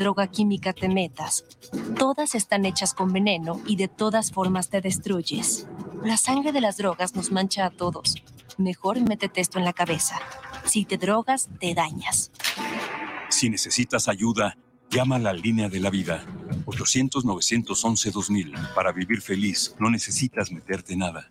droga química te metas, todas están hechas con veneno y de todas formas te destruyes. La sangre de las drogas nos mancha a todos. Mejor métete esto en la cabeza. Si te drogas, te dañas. Si necesitas ayuda, llama a la línea de la vida. 800-911-2000. Para vivir feliz, no necesitas meterte nada.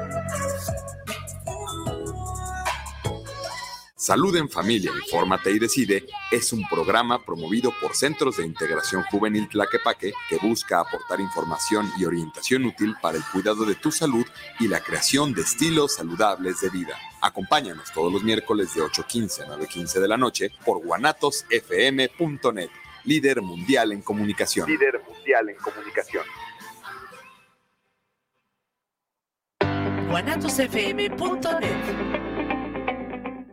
Salud en Familia, Infórmate y Decide es un programa promovido por Centros de Integración Juvenil Tlaquepaque que busca aportar información y orientación útil para el cuidado de tu salud y la creación de estilos saludables de vida. Acompáñanos todos los miércoles de 8.15 a 9.15 de la noche por guanatosfm.net líder mundial en comunicación. Líder mundial en comunicación.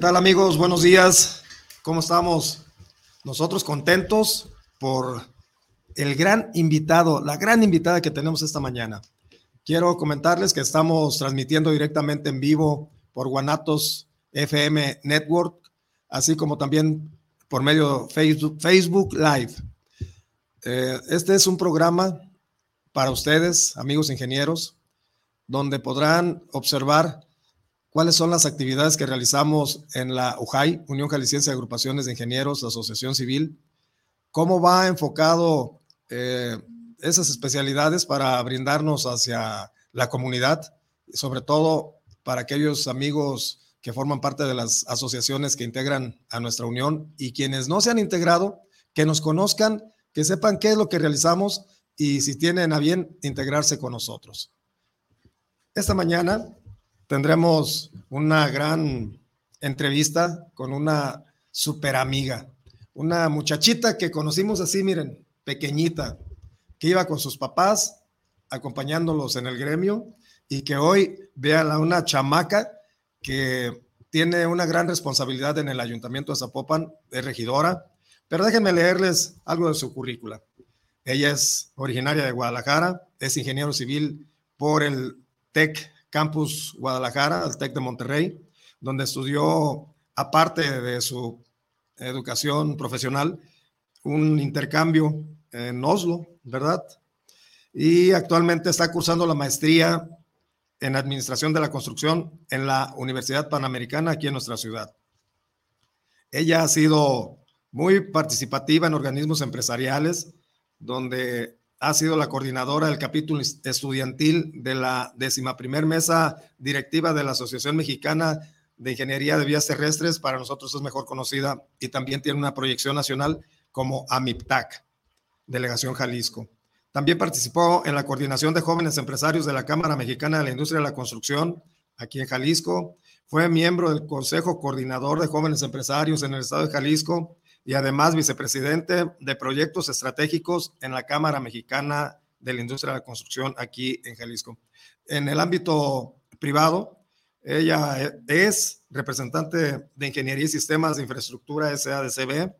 tal amigos? Buenos días. ¿Cómo estamos? Nosotros contentos por el gran invitado, la gran invitada que tenemos esta mañana. Quiero comentarles que estamos transmitiendo directamente en vivo por Guanatos FM Network, así como también por medio de Facebook, Facebook Live. Eh, este es un programa para ustedes, amigos ingenieros, donde podrán observar cuáles son las actividades que realizamos en la UJAI, Unión Jalisciense de Agrupaciones de Ingenieros, Asociación Civil, cómo va enfocado eh, esas especialidades para brindarnos hacia la comunidad, sobre todo para aquellos amigos que forman parte de las asociaciones que integran a nuestra unión y quienes no se han integrado, que nos conozcan, que sepan qué es lo que realizamos y si tienen a bien integrarse con nosotros. Esta mañana tendremos una gran entrevista con una super amiga, una muchachita que conocimos así, miren, pequeñita, que iba con sus papás acompañándolos en el gremio y que hoy vean a una chamaca que tiene una gran responsabilidad en el ayuntamiento de Zapopan, es regidora, pero déjenme leerles algo de su currícula. Ella es originaria de Guadalajara, es ingeniero civil por el TEC Campus Guadalajara, al TEC de Monterrey, donde estudió, aparte de su educación profesional, un intercambio en Oslo, ¿verdad? Y actualmente está cursando la maestría en Administración de la Construcción en la Universidad Panamericana aquí en nuestra ciudad. Ella ha sido muy participativa en organismos empresariales, donde ha sido la coordinadora del capítulo estudiantil de la décima primer mesa directiva de la Asociación Mexicana de Ingeniería de Vías Terrestres, para nosotros es mejor conocida y también tiene una proyección nacional como AMIPTAC, Delegación Jalisco. También participó en la coordinación de jóvenes empresarios de la Cámara Mexicana de la Industria de la Construcción, aquí en Jalisco. Fue miembro del Consejo Coordinador de Jóvenes Empresarios en el Estado de Jalisco y además vicepresidente de proyectos estratégicos en la Cámara Mexicana de la Industria de la Construcción aquí en Jalisco. En el ámbito privado, ella es representante de Ingeniería y Sistemas de Infraestructura SADCB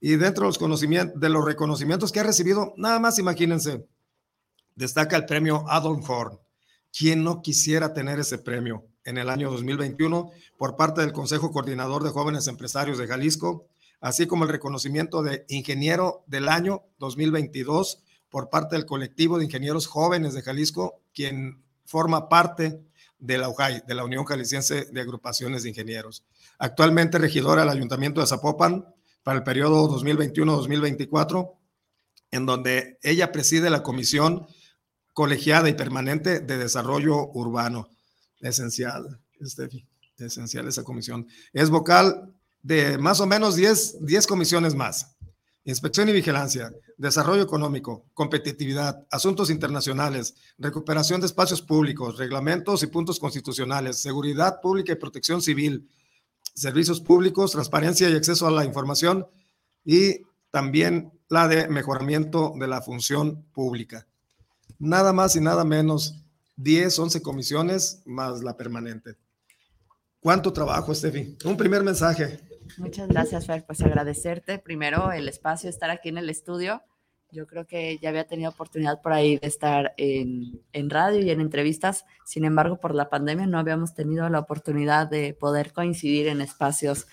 y dentro de los, conocimientos, de los reconocimientos que ha recibido, nada más imagínense, destaca el premio Adolf Horn. ¿Quién no quisiera tener ese premio? en el año 2021 por parte del Consejo Coordinador de Jóvenes Empresarios de Jalisco, así como el reconocimiento de Ingeniero del Año 2022 por parte del colectivo de ingenieros jóvenes de Jalisco, quien forma parte de la UJAI, de la Unión Jalisciense de Agrupaciones de Ingenieros. Actualmente regidora del Ayuntamiento de Zapopan para el periodo 2021-2024, en donde ella preside la Comisión Colegiada y Permanente de Desarrollo Urbano. Esencial, Estefi, esencial esa comisión. Es vocal de más o menos 10, 10 comisiones más. Inspección y vigilancia, desarrollo económico, competitividad, asuntos internacionales, recuperación de espacios públicos, reglamentos y puntos constitucionales, seguridad pública y protección civil, servicios públicos, transparencia y acceso a la información y también la de mejoramiento de la función pública. Nada más y nada menos, 10, 11 comisiones más la permanente. ¿Cuánto trabajo, Steffi? Un primer mensaje. Muchas gracias, Fer. Pues agradecerte primero el espacio, estar aquí en el estudio. Yo creo que ya había tenido oportunidad por ahí de estar en, en, radio y en entrevistas. Sin embargo, por la pandemia no habíamos tenido la oportunidad de poder coincidir en espacios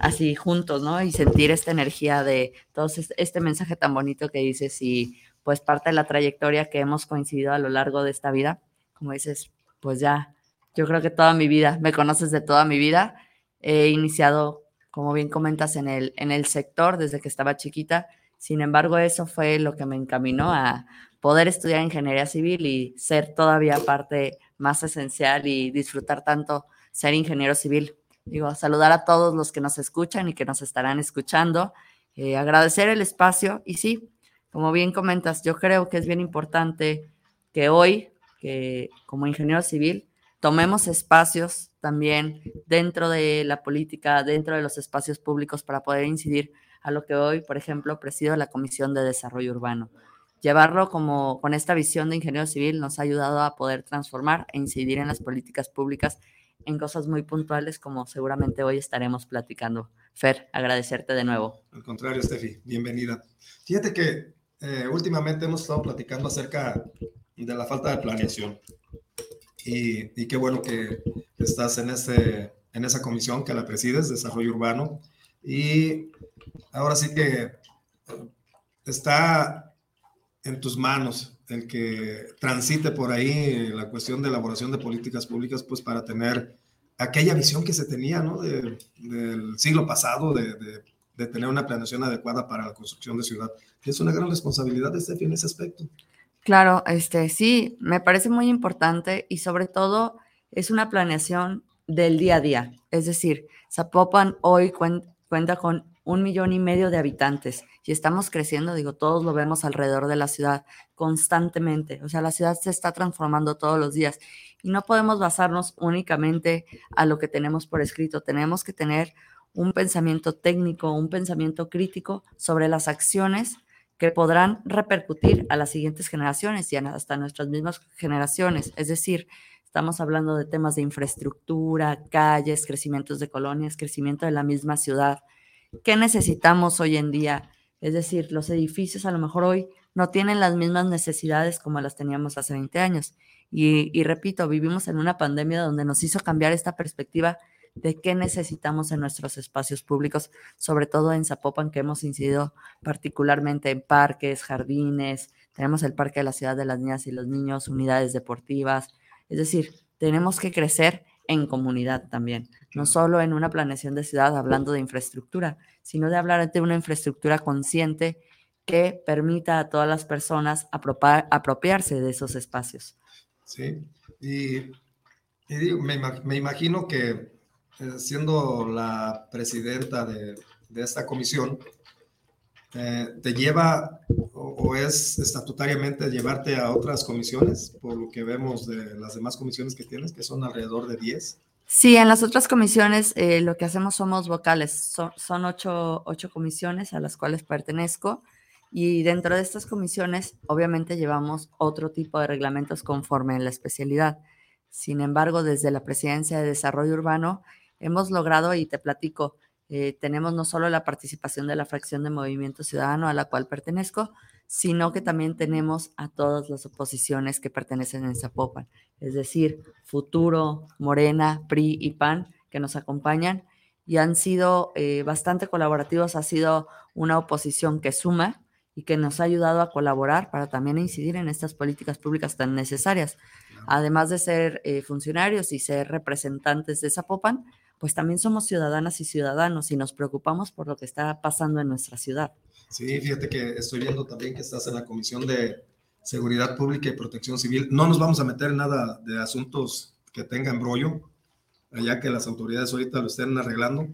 así juntos, ¿no? Y sentir esta energía de todo este mensaje tan bonito que dices y pues parte de la trayectoria que hemos coincidido a lo largo de esta vida. Como dices, pues ya, yo creo que toda mi vida, me conoces de toda mi vida. He iniciado como bien comentas, en el, en el sector desde que estaba chiquita. Sin embargo, eso fue lo que me encaminó a poder estudiar ingeniería civil y ser todavía parte más esencial y disfrutar tanto ser ingeniero civil. Digo, saludar a todos los que nos escuchan y que nos estarán escuchando, eh, agradecer el espacio y sí, como bien comentas, yo creo que es bien importante que hoy, que como ingeniero civil, tomemos espacios también dentro de la política, dentro de los espacios públicos para poder incidir a lo que hoy, por ejemplo, presido la Comisión de Desarrollo Urbano. Llevarlo como con esta visión de ingeniero civil nos ha ayudado a poder transformar e incidir en las políticas públicas en cosas muy puntuales como seguramente hoy estaremos platicando. Fer, agradecerte de nuevo. Al contrario, Steffi, bienvenida. Fíjate que eh, últimamente hemos estado platicando acerca de la falta de planeación y, qué bueno que estás en, ese, en esa comisión que la presides, Desarrollo Urbano. Y ahora sí que está en tus manos el que transite por ahí la cuestión de elaboración de políticas públicas, pues para tener aquella visión que se tenía, ¿no? del siglo pasado, de, de, tener una planeación adecuada para la construcción de ciudad. Es una gran responsabilidad de este en ese aspecto. Claro, este sí, me parece muy importante y sobre todo es una planeación del día a día. Es decir, Zapopan hoy cuenta con un millón y medio de habitantes y estamos creciendo, digo, todos lo vemos alrededor de la ciudad constantemente. O sea, la ciudad se está transformando todos los días y no podemos basarnos únicamente a lo que tenemos por escrito. Tenemos que tener un pensamiento técnico, un pensamiento crítico sobre las acciones que podrán repercutir a las siguientes generaciones y hasta nuestras mismas generaciones. Es decir, estamos hablando de temas de infraestructura, calles, crecimientos de colonias, crecimiento de la misma ciudad. ¿Qué necesitamos hoy en día? Es decir, los edificios a lo mejor hoy no tienen las mismas necesidades como las teníamos hace 20 años. Y, y repito, vivimos en una pandemia donde nos hizo cambiar esta perspectiva de qué necesitamos en nuestros espacios públicos, sobre todo en Zapopan, que hemos incidido particularmente en parques, jardines, tenemos el Parque de la Ciudad de las Niñas y los Niños, unidades deportivas, es decir, tenemos que crecer en comunidad también, no solo en una planeación de ciudad hablando de infraestructura, sino de hablar de una infraestructura consciente que permita a todas las personas apropiarse de esos espacios. Sí, y, me, imagino que siendo la presidenta de, esta comisión, eh, te lleva o, es estatutariamente llevarte a otras comisiones, por lo que vemos de las demás comisiones que tienes, que son alrededor de 10. Sí, en las otras comisiones eh, lo que hacemos somos vocales, son, ocho, ocho comisiones a las cuales pertenezco y dentro de estas comisiones obviamente llevamos otro tipo de reglamentos conforme a la especialidad. Sin embargo, desde la Presidencia de Desarrollo Urbano hemos logrado, y te platico, eh, tenemos no solo la participación de la fracción de Movimiento Ciudadano a la cual pertenezco, sino que también tenemos a todas las oposiciones que pertenecen en Zapopan, es decir, Futuro, Morena, PRI y PAN, que nos acompañan y han sido eh, bastante colaborativos. Ha sido una oposición que suma y que nos ha ayudado a colaborar para también incidir en estas políticas públicas tan necesarias. Además de ser eh, funcionarios y ser representantes de Zapopan, pues también somos ciudadanas y ciudadanos y nos preocupamos por lo que está pasando en nuestra ciudad. Sí, fíjate que estoy viendo también que estás en la Comisión de Seguridad Pública y Protección Civil. No nos vamos a meter en nada de asuntos que tengan embrollo, ya que las autoridades ahorita lo estén arreglando,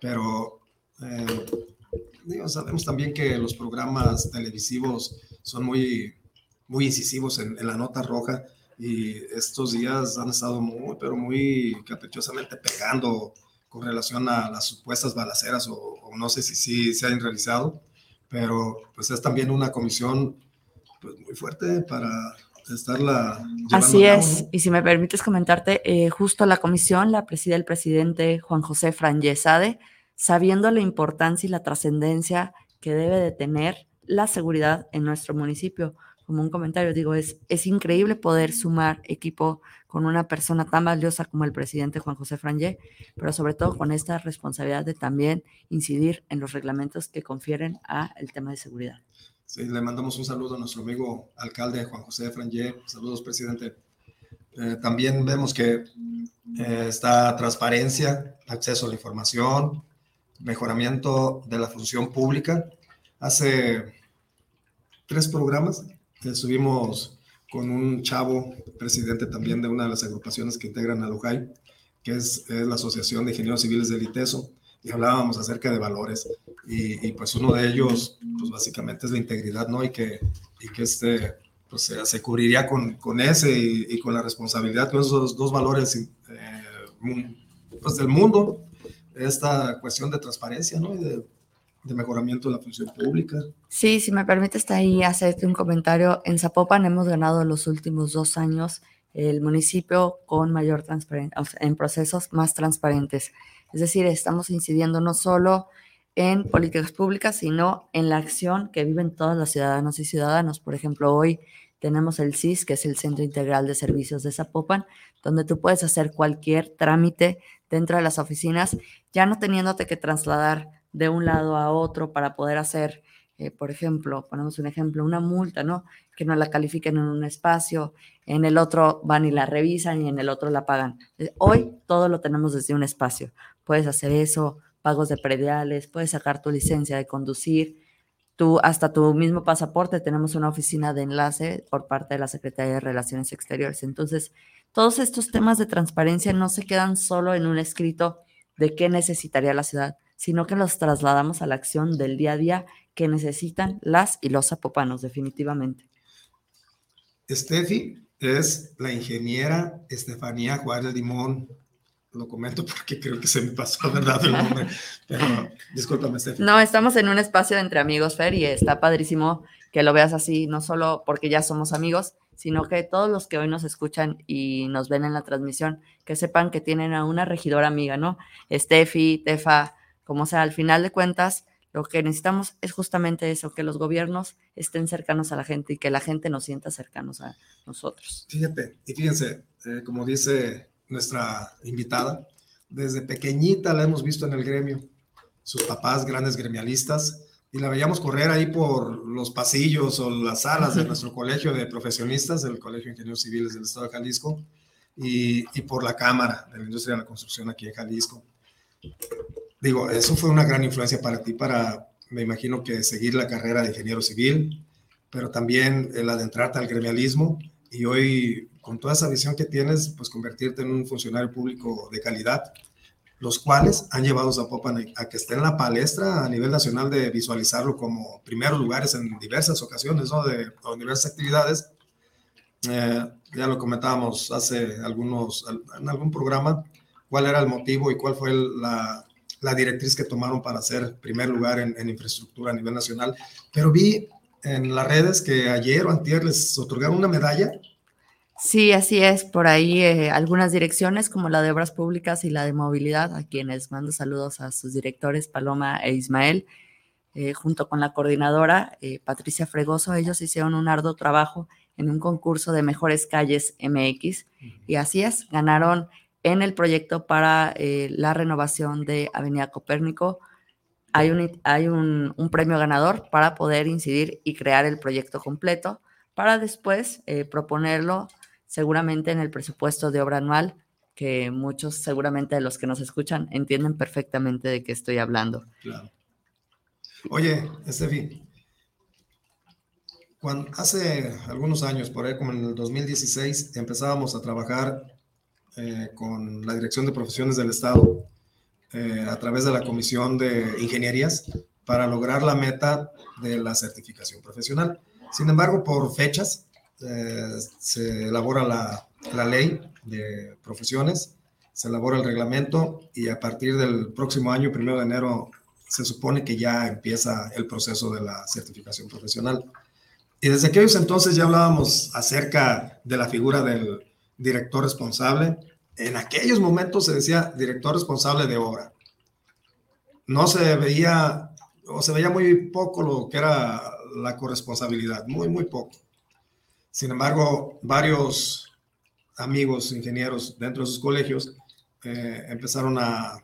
pero eh, sabemos también que los programas televisivos son muy, muy incisivos en, la nota roja y estos días han estado muy, pero muy caprichosamente pegando con relación a las supuestas balaceras o, no sé si sí se han realizado, pero pues es también una comisión pues, muy fuerte para estarla. Así es, y si me permites comentarte, eh, justo la comisión la preside el presidente Juan José Franyesade, sabiendo la importancia y la trascendencia que debe de tener la seguridad en nuestro municipio. Como un comentario, digo, es, es increíble poder sumar equipo con una persona tan valiosa como el presidente Juan José Frangé, pero sobre todo con esta responsabilidad de también incidir en los reglamentos que confieren a el tema de seguridad. Sí, le mandamos un saludo a nuestro amigo alcalde Juan José Frangé. Saludos, presidente. Eh, también vemos que eh, está transparencia, acceso a la información, mejoramiento de la función pública. Hace tres programas estuvimos con un chavo, presidente también de una de las agrupaciones que integran a Lujay, que es, la Asociación de Ingenieros Civiles del ITESO, y hablábamos acerca de valores. Y, pues uno de ellos, pues básicamente es la integridad, ¿no? Y que, y que este, pues se, cubriría con, con ese y, con la responsabilidad, con esos dos valores eh, pues del mundo, esta cuestión de transparencia, ¿no? Y de, de mejoramiento de la función pública. Sí, si me permites ahí hacerte un comentario. En Zapopan hemos ganado los últimos dos años el municipio con mayor transparencia, en procesos más transparentes. Es decir, estamos incidiendo no solo en políticas públicas, sino en la acción que viven todos los ciudadanos y ciudadanos. Por ejemplo, hoy tenemos el CIS, que es el Centro Integral de Servicios de Zapopan, donde tú puedes hacer cualquier trámite dentro de las oficinas, ya no teniéndote que trasladar de un lado a otro para poder hacer, eh, por ejemplo, ponemos un ejemplo, una multa, ¿no? Que no la califiquen en un espacio, en el otro van y la revisan y en el otro la pagan. Eh, hoy todo lo tenemos desde un espacio. Puedes hacer eso, pagos de prediales, puedes sacar tu licencia de conducir, tú, hasta tu mismo pasaporte, tenemos una oficina de enlace por parte de la Secretaría de Relaciones Exteriores. Entonces, todos estos temas de transparencia no se quedan solo en un escrito de qué necesitaría la ciudad, sino que los trasladamos a la acción del día a día que necesitan las y los zapopanos, definitivamente. Steffi es la ingeniera Estefanía Juárez Limón. Lo comento porque creo que se me pasó, ¿verdad? El nombre. Pero discúlpame, Steffi. No, estamos en un espacio entre amigos, Fer, y está padrísimo que lo veas así, no solo porque ya somos amigos, sino que todos los que hoy nos escuchan y nos ven en la transmisión, que sepan que tienen a una regidora amiga, ¿no? Steffi, Tefa, como sea, al final de cuentas, lo que necesitamos es justamente eso, que los gobiernos estén cercanos a la gente y que la gente nos sienta cercanos a nosotros. Fíjate, y fíjense, eh, como dice nuestra invitada, desde pequeñita la hemos visto en el gremio, sus papás grandes gremialistas, y la veíamos correr ahí por los pasillos o las salas de nuestro colegio de profesionistas, del Colegio de Ingenieros Civiles del Estado de Jalisco, y, y por la Cámara de la Industria de la Construcción aquí en Jalisco digo, eso fue una gran influencia para ti, para, me imagino que seguir la carrera de ingeniero civil, pero también el adentrarte al gremialismo y hoy, con toda esa visión que tienes, pues convertirte en un funcionario público de calidad, los cuales han llevado a Zapopan a que esté en la palestra a nivel nacional de visualizarlo como primeros lugares en diversas ocasiones, ¿no? De, de diversas actividades. Eh, ya lo comentábamos hace algunos, en algún programa, cuál era el motivo y cuál fue la, la directriz que tomaron para hacer primer lugar en, infraestructura a nivel nacional. Pero vi en las redes que ayer o antier les otorgaron una medalla. Sí, así es. Por ahí eh, algunas direcciones como la de Obras Públicas y la de Movilidad, a quienes mando saludos a sus directores, Paloma e Ismael, eh, junto con la coordinadora eh, Patricia Fregoso, ellos hicieron un arduo trabajo en un concurso de mejores calles MX y así es, ganaron en el proyecto para eh, la renovación de Avenida Copérnico. Hay, un, hay un, premio ganador para poder incidir y crear el proyecto completo para después proponerlo seguramente en el presupuesto de obra anual que muchos seguramente de los que nos escuchan entienden perfectamente de qué estoy hablando. Claro. Oye, Estefi, cuando, hace algunos años, por ahí como en el 2016, empezábamos a trabajar eh, con la Dirección de Profesiones del Estado eh, a través de la Comisión de Ingenierías para lograr la meta de la certificación profesional. Sin embargo, por fechas, eh, se elabora la, la ley de profesiones, se elabora el reglamento y a partir del próximo año, primero de enero, se supone que ya empieza el proceso de la certificación profesional. Y desde aquellos entonces ya hablábamos acerca de la figura del director responsable. En aquellos momentos se decía director responsable de obra. No se veía, o se veía muy poco lo que era la corresponsabilidad, muy, muy poco. Sin embargo, varios amigos ingenieros dentro de sus colegios eh, empezaron a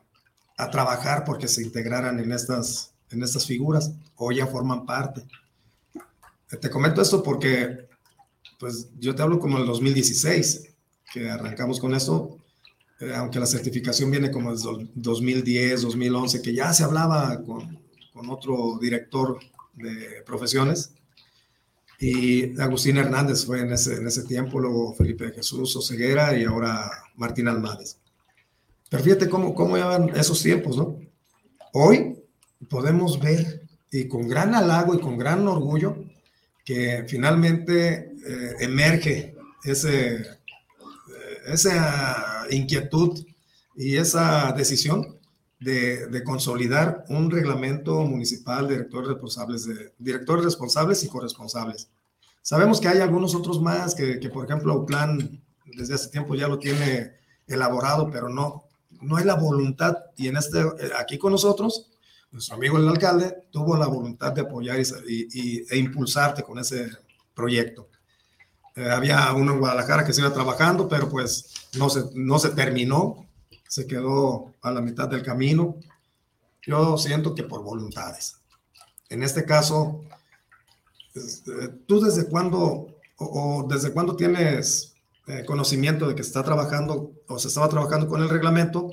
a trabajar porque se integraran en estas, en estas figuras o ya forman parte. Te comento esto porque, pues yo te hablo como el 2016, que arrancamos con esto, eh, aunque la certificación viene como el 2010, 2011, que ya se hablaba con, con otro director de profesiones. Y Agustín Hernández fue en ese, en ese tiempo, luego Felipe Jesús Oseguera y ahora Martín Almades. Pero fíjate cómo, cómo llevan esos tiempos, ¿no? Hoy podemos ver, y con gran halago y con gran orgullo, que finalmente eh, emerge ese, esa inquietud y esa decisión de, consolidar un reglamento municipal de directores responsables, directores responsables y corresponsables. Sabemos que hay algunos otros más que, por ejemplo, plan desde hace tiempo ya lo tiene elaborado, pero no, no hay la voluntad, y en este, aquí con nosotros, nuestro amigo el alcalde tuvo la voluntad de apoyar y, e impulsarte con ese proyecto. Eh, había uno en Guadalajara que se iba trabajando, pero pues no se, no se terminó, se quedó a la mitad del camino. Yo siento que por voluntades. En este caso, este, ¿tú desde cuándo o, desde cuándo tienes eh, conocimiento de que está trabajando o se estaba trabajando con el reglamento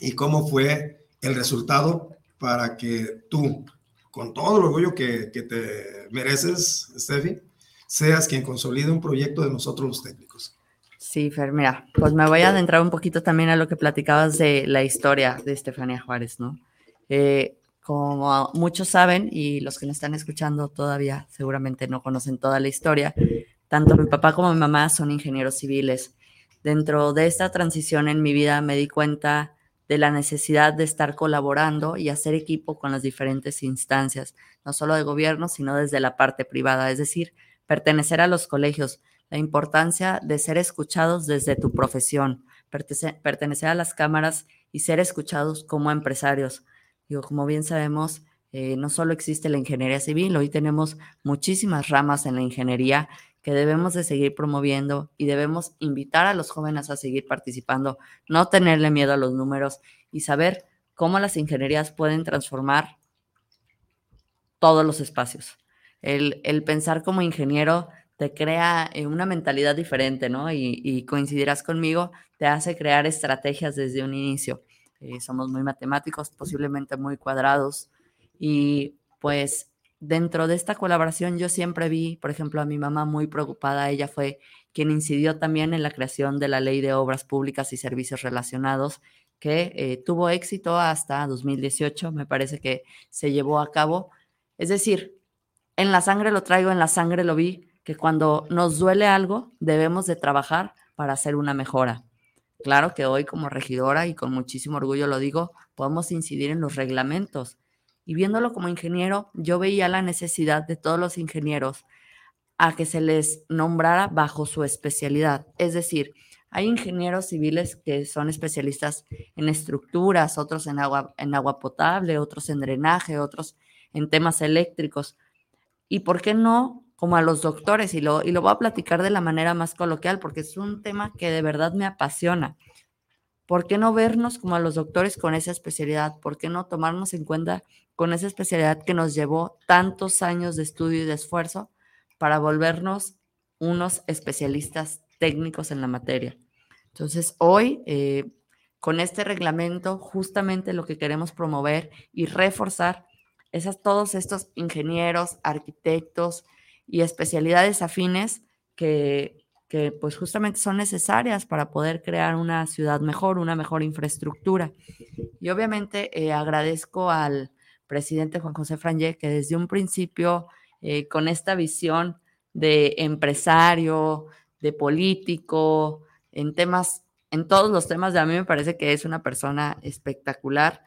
y cómo fue el resultado para que tú, con todo el orgullo que, te mereces, Steffi, seas quien consolide un proyecto de nosotros los técnicos. Sí, Fer, mira, pues me voy a adentrar un poquito también a lo que platicabas de la historia de Estefania Juárez, ¿no? Eh, como muchos saben y los que nos están escuchando todavía seguramente no conocen toda la historia, tanto mi papá como mi mamá son ingenieros civiles. Dentro de esta transición en mi vida me di cuenta de la necesidad de estar colaborando y hacer equipo con las diferentes instancias, no solo de gobierno, sino desde la parte privada, es decir, pertenecer a los colegios, la importancia de ser escuchados desde tu profesión, pertenecer a las cámaras y ser escuchados como empresarios. Digo, como bien sabemos, eh, no solo existe la ingeniería civil, hoy tenemos muchísimas ramas en la ingeniería que debemos de seguir promoviendo y debemos invitar a los jóvenes a seguir participando, no tenerle miedo a los números y saber cómo las ingenierías pueden transformar todos los espacios. El, pensar como ingeniero te crea eh, una mentalidad diferente, ¿no? Y, coincidirás conmigo, te hace crear estrategias desde un inicio. Eh, somos muy matemáticos, posiblemente muy cuadrados y pues dentro de esta colaboración yo siempre vi, por ejemplo, a mi mamá muy preocupada. Ella fue quien incidió también en la creación de la Ley de Obras Públicas y Servicios Relacionados, que eh, tuvo éxito hasta 2018, me parece que se llevó a cabo. Es decir, en la sangre lo traigo, en la sangre lo vi, que cuando nos duele algo debemos de trabajar para hacer una mejora. Claro que hoy como regidora y con muchísimo orgullo lo digo, podemos incidir en los reglamentos, y viéndolo como ingeniero, yo veía la necesidad de todos los ingenieros a que se les nombrara bajo su especialidad. Es decir, hay ingenieros civiles que son especialistas en estructuras, otros en agua, en agua potable, otros en drenaje, otros en temas eléctricos. ¿Y por qué no como a los doctores? Y lo, y lo voy a platicar de la manera más coloquial porque es un tema que de verdad me apasiona. ¿Por qué no vernos como a los doctores con esa especialidad? ¿Por qué no tomarnos en cuenta con esa especialidad que nos llevó tantos años de estudio y de esfuerzo para volvernos unos especialistas técnicos en la materia? Entonces, hoy, eh, con este reglamento, justamente lo que queremos promover y reforzar es todos estos ingenieros, arquitectos y especialidades afines que, que pues justamente son necesarias para poder crear una ciudad mejor, una mejor infraestructura. Y obviamente eh, agradezco al presidente Juan José Frangé que desde un principio, eh, con esta visión de empresario, de político, en temas, en todos los temas, de a mí me parece que es una persona espectacular.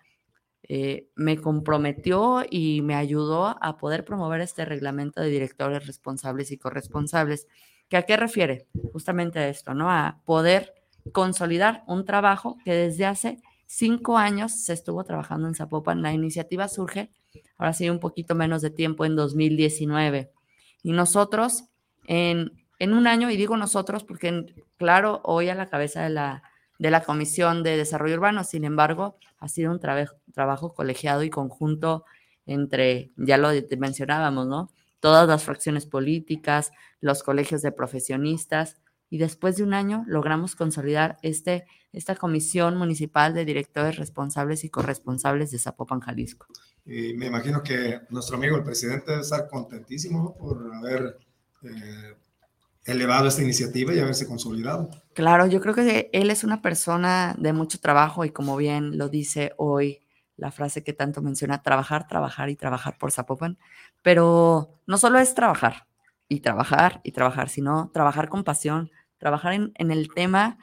Eh, me comprometió y me ayudó a poder promover este reglamento de directores responsables y corresponsables. ¿Que ¿A qué refiere? Justamente a esto, ¿no? A poder consolidar un trabajo que desde hace cinco años se estuvo trabajando en Zapopan. La iniciativa surge, ahora sí, un poquito menos de tiempo, en 2019. Y nosotros, en en un año, y digo nosotros porque, claro, hoy a la cabeza de la, de la Comisión de Desarrollo Urbano, sin embargo, ha sido un trabajo colegiado y conjunto entre, ya lo mencionábamos, ¿no? Todas las fracciones políticas, los colegios de profesionistas, y después de un año logramos consolidar este, esta Comisión Municipal de Directores Responsables y Corresponsables de Zapopan, Jalisco. Y me imagino que nuestro amigo el presidente debe estar contentísimo por haber eh, elevado esta iniciativa y haberse consolidado. Claro, yo creo que él es una persona de mucho trabajo y como bien lo dice hoy la frase que tanto menciona, trabajar, trabajar y trabajar por Zapopan, pero no solo es trabajar y trabajar y trabajar, sino trabajar con pasión, trabajar en, en el tema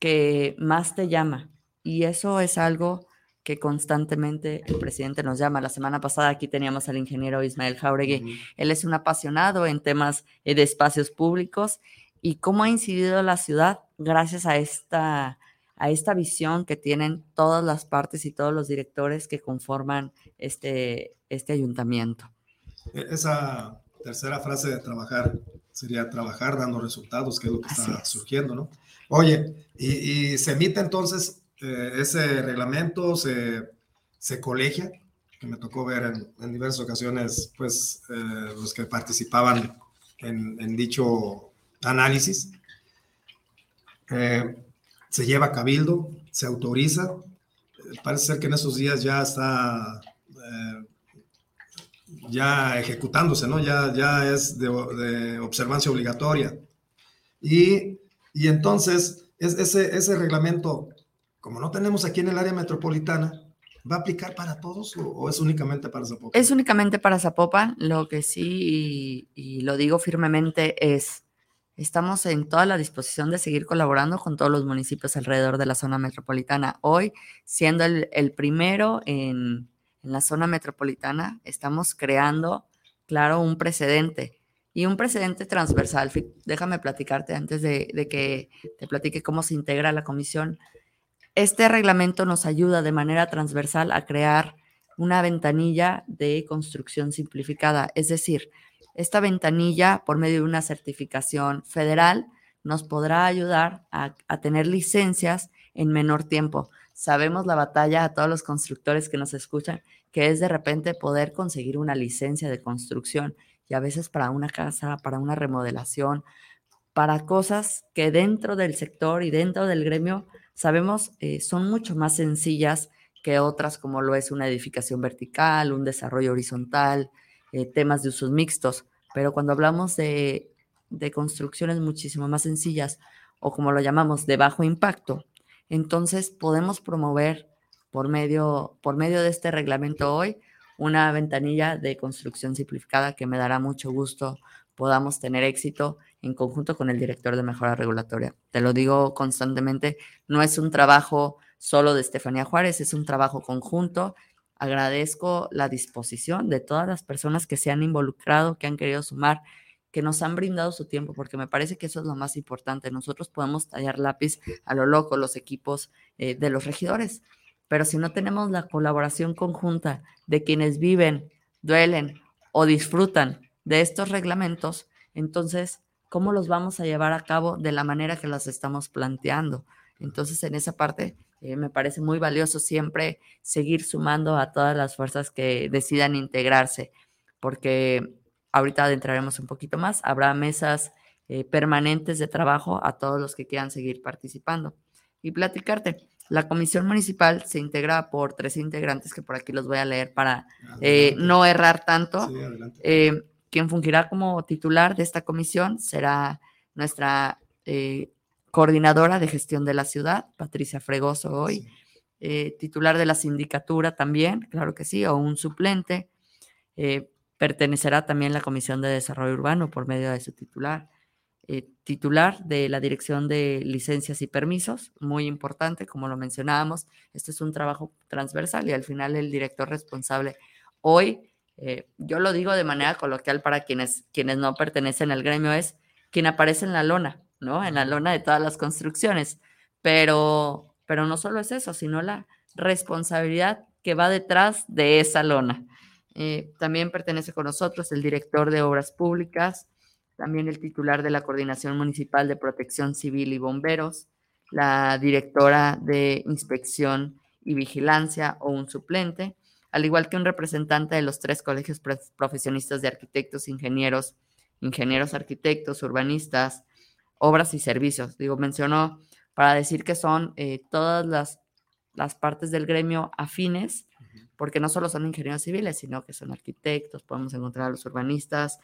que más te llama. Y eso es algo que constantemente el presidente nos llama. La semana pasada aquí teníamos al ingeniero Ismael Jauregui. Él es un apasionado en temas eh, de espacios públicos y cómo ha incidido la ciudad gracias a esta, a esta visión que tienen todas las partes y todos los directores que conforman este, este ayuntamiento. E-, esa tercera frase de trabajar sería trabajar dando resultados, que es lo que está surgiendo, ¿no? Oye, y, y se emite entonces eh, ese reglamento se, se, colegia, que me tocó ver en, diversas ocasiones, pues eh, los que participaban en, en dicho análisis. Eh, se lleva a cabildo, se autoriza. parece ser que en esos días ya está ya ejecutándose, ¿no? Ya, ya es de, observancia obligatoria. Y, y entonces, es, ese, ese reglamento como no tenemos aquí en el área metropolitana, ¿va a aplicar para todos o, es únicamente para Zapopan? Es únicamente para Zapopan. Lo que sí, y, lo digo firmemente, es, estamos en toda la disposición de seguir colaborando con todos los municipios alrededor de la zona metropolitana. Hoy, siendo el, primero en, la zona metropolitana, estamos creando, claro, un precedente y un precedente transversal. Déjame platicarte antes de, de, que te platique cómo se integra la comisión. Este reglamento nos ayuda de manera transversal a crear una ventanilla de construcción simplificada, es decir, esta ventanilla, por medio de una certificación federal, nos podrá ayudar a, tener licencias en menor tiempo. Sabemos la batalla a todos los constructores que nos escuchan, que es de repente poder conseguir una licencia de construcción y a veces para una casa, para una remodelación, para cosas que dentro del sector y dentro del gremio sabemos eh, son mucho más sencillas que otras como lo es una edificación vertical, un desarrollo horizontal, eh, temas de usos mixtos, pero cuando hablamos de, de construcciones muchísimo más sencillas o como lo llamamos de bajo impacto, entonces podemos promover por medio, por medio de este reglamento hoy una ventanilla de construcción simplificada que me dará mucho gusto podamos tener éxito en conjunto con el director de mejora regulatoria. Te lo digo constantemente, no es un trabajo solo de Estefanía Juárez, es un trabajo conjunto. Agradezco la disposición de todas las personas que se han involucrado, que han querido sumar, que nos han brindado su tiempo, porque me parece que eso es lo más importante. Nosotros podemos tallar lápiz a lo loco, los equipos eh, de los regidores, pero si no tenemos la colaboración conjunta de quienes viven duelen o disfrutan de estos reglamentos, entonces, ¿cómo los vamos a llevar a cabo de la manera que las estamos planteando? Entonces, en esa parte eh, me parece muy valioso siempre seguir sumando a todas las fuerzas que decidan integrarse, porque ahorita adentraremos un poquito más, habrá mesas eh, permanentes de trabajo a todos los que quieran seguir participando. Y platicarte, la comisión municipal se integra por tres integrantes que por aquí los voy a leer para eh, no errar tanto. Sí, quien fungirá como titular de esta comisión será nuestra coordinadora de gestión de la ciudad, Patricia Fregoso hoy, eh, titular de la sindicatura también, claro que sí, o un suplente. Eh, pertenecerá también la Comisión de Desarrollo Urbano por medio de su titular. Eh, titular de la Dirección de Licencias y Permisos, muy importante, como lo mencionábamos, este es un trabajo transversal y al final el director responsable hoy, yo lo digo de manera coloquial para quienes, quienes no pertenecen al gremio, es quien aparece en la lona, ¿no? En la lona de todas las construcciones. Pero, pero no solo es eso, sino la responsabilidad que va detrás de esa lona. Eh, también pertenece con nosotros el director de Obras Públicas, también el titular de la Coordinación Municipal de Protección Civil y Bomberos, la directora de Inspección y Vigilancia o un suplente, al igual que un representante de los tres colegios profesionistas de arquitectos, ingenieros, ingenieros arquitectos, urbanistas, obras y servicios. Digo, mencionó para decir que son eh, todas las, las, partes del gremio afines, porque no solo son ingenieros civiles, sino que son arquitectos, podemos encontrar a los urbanistas,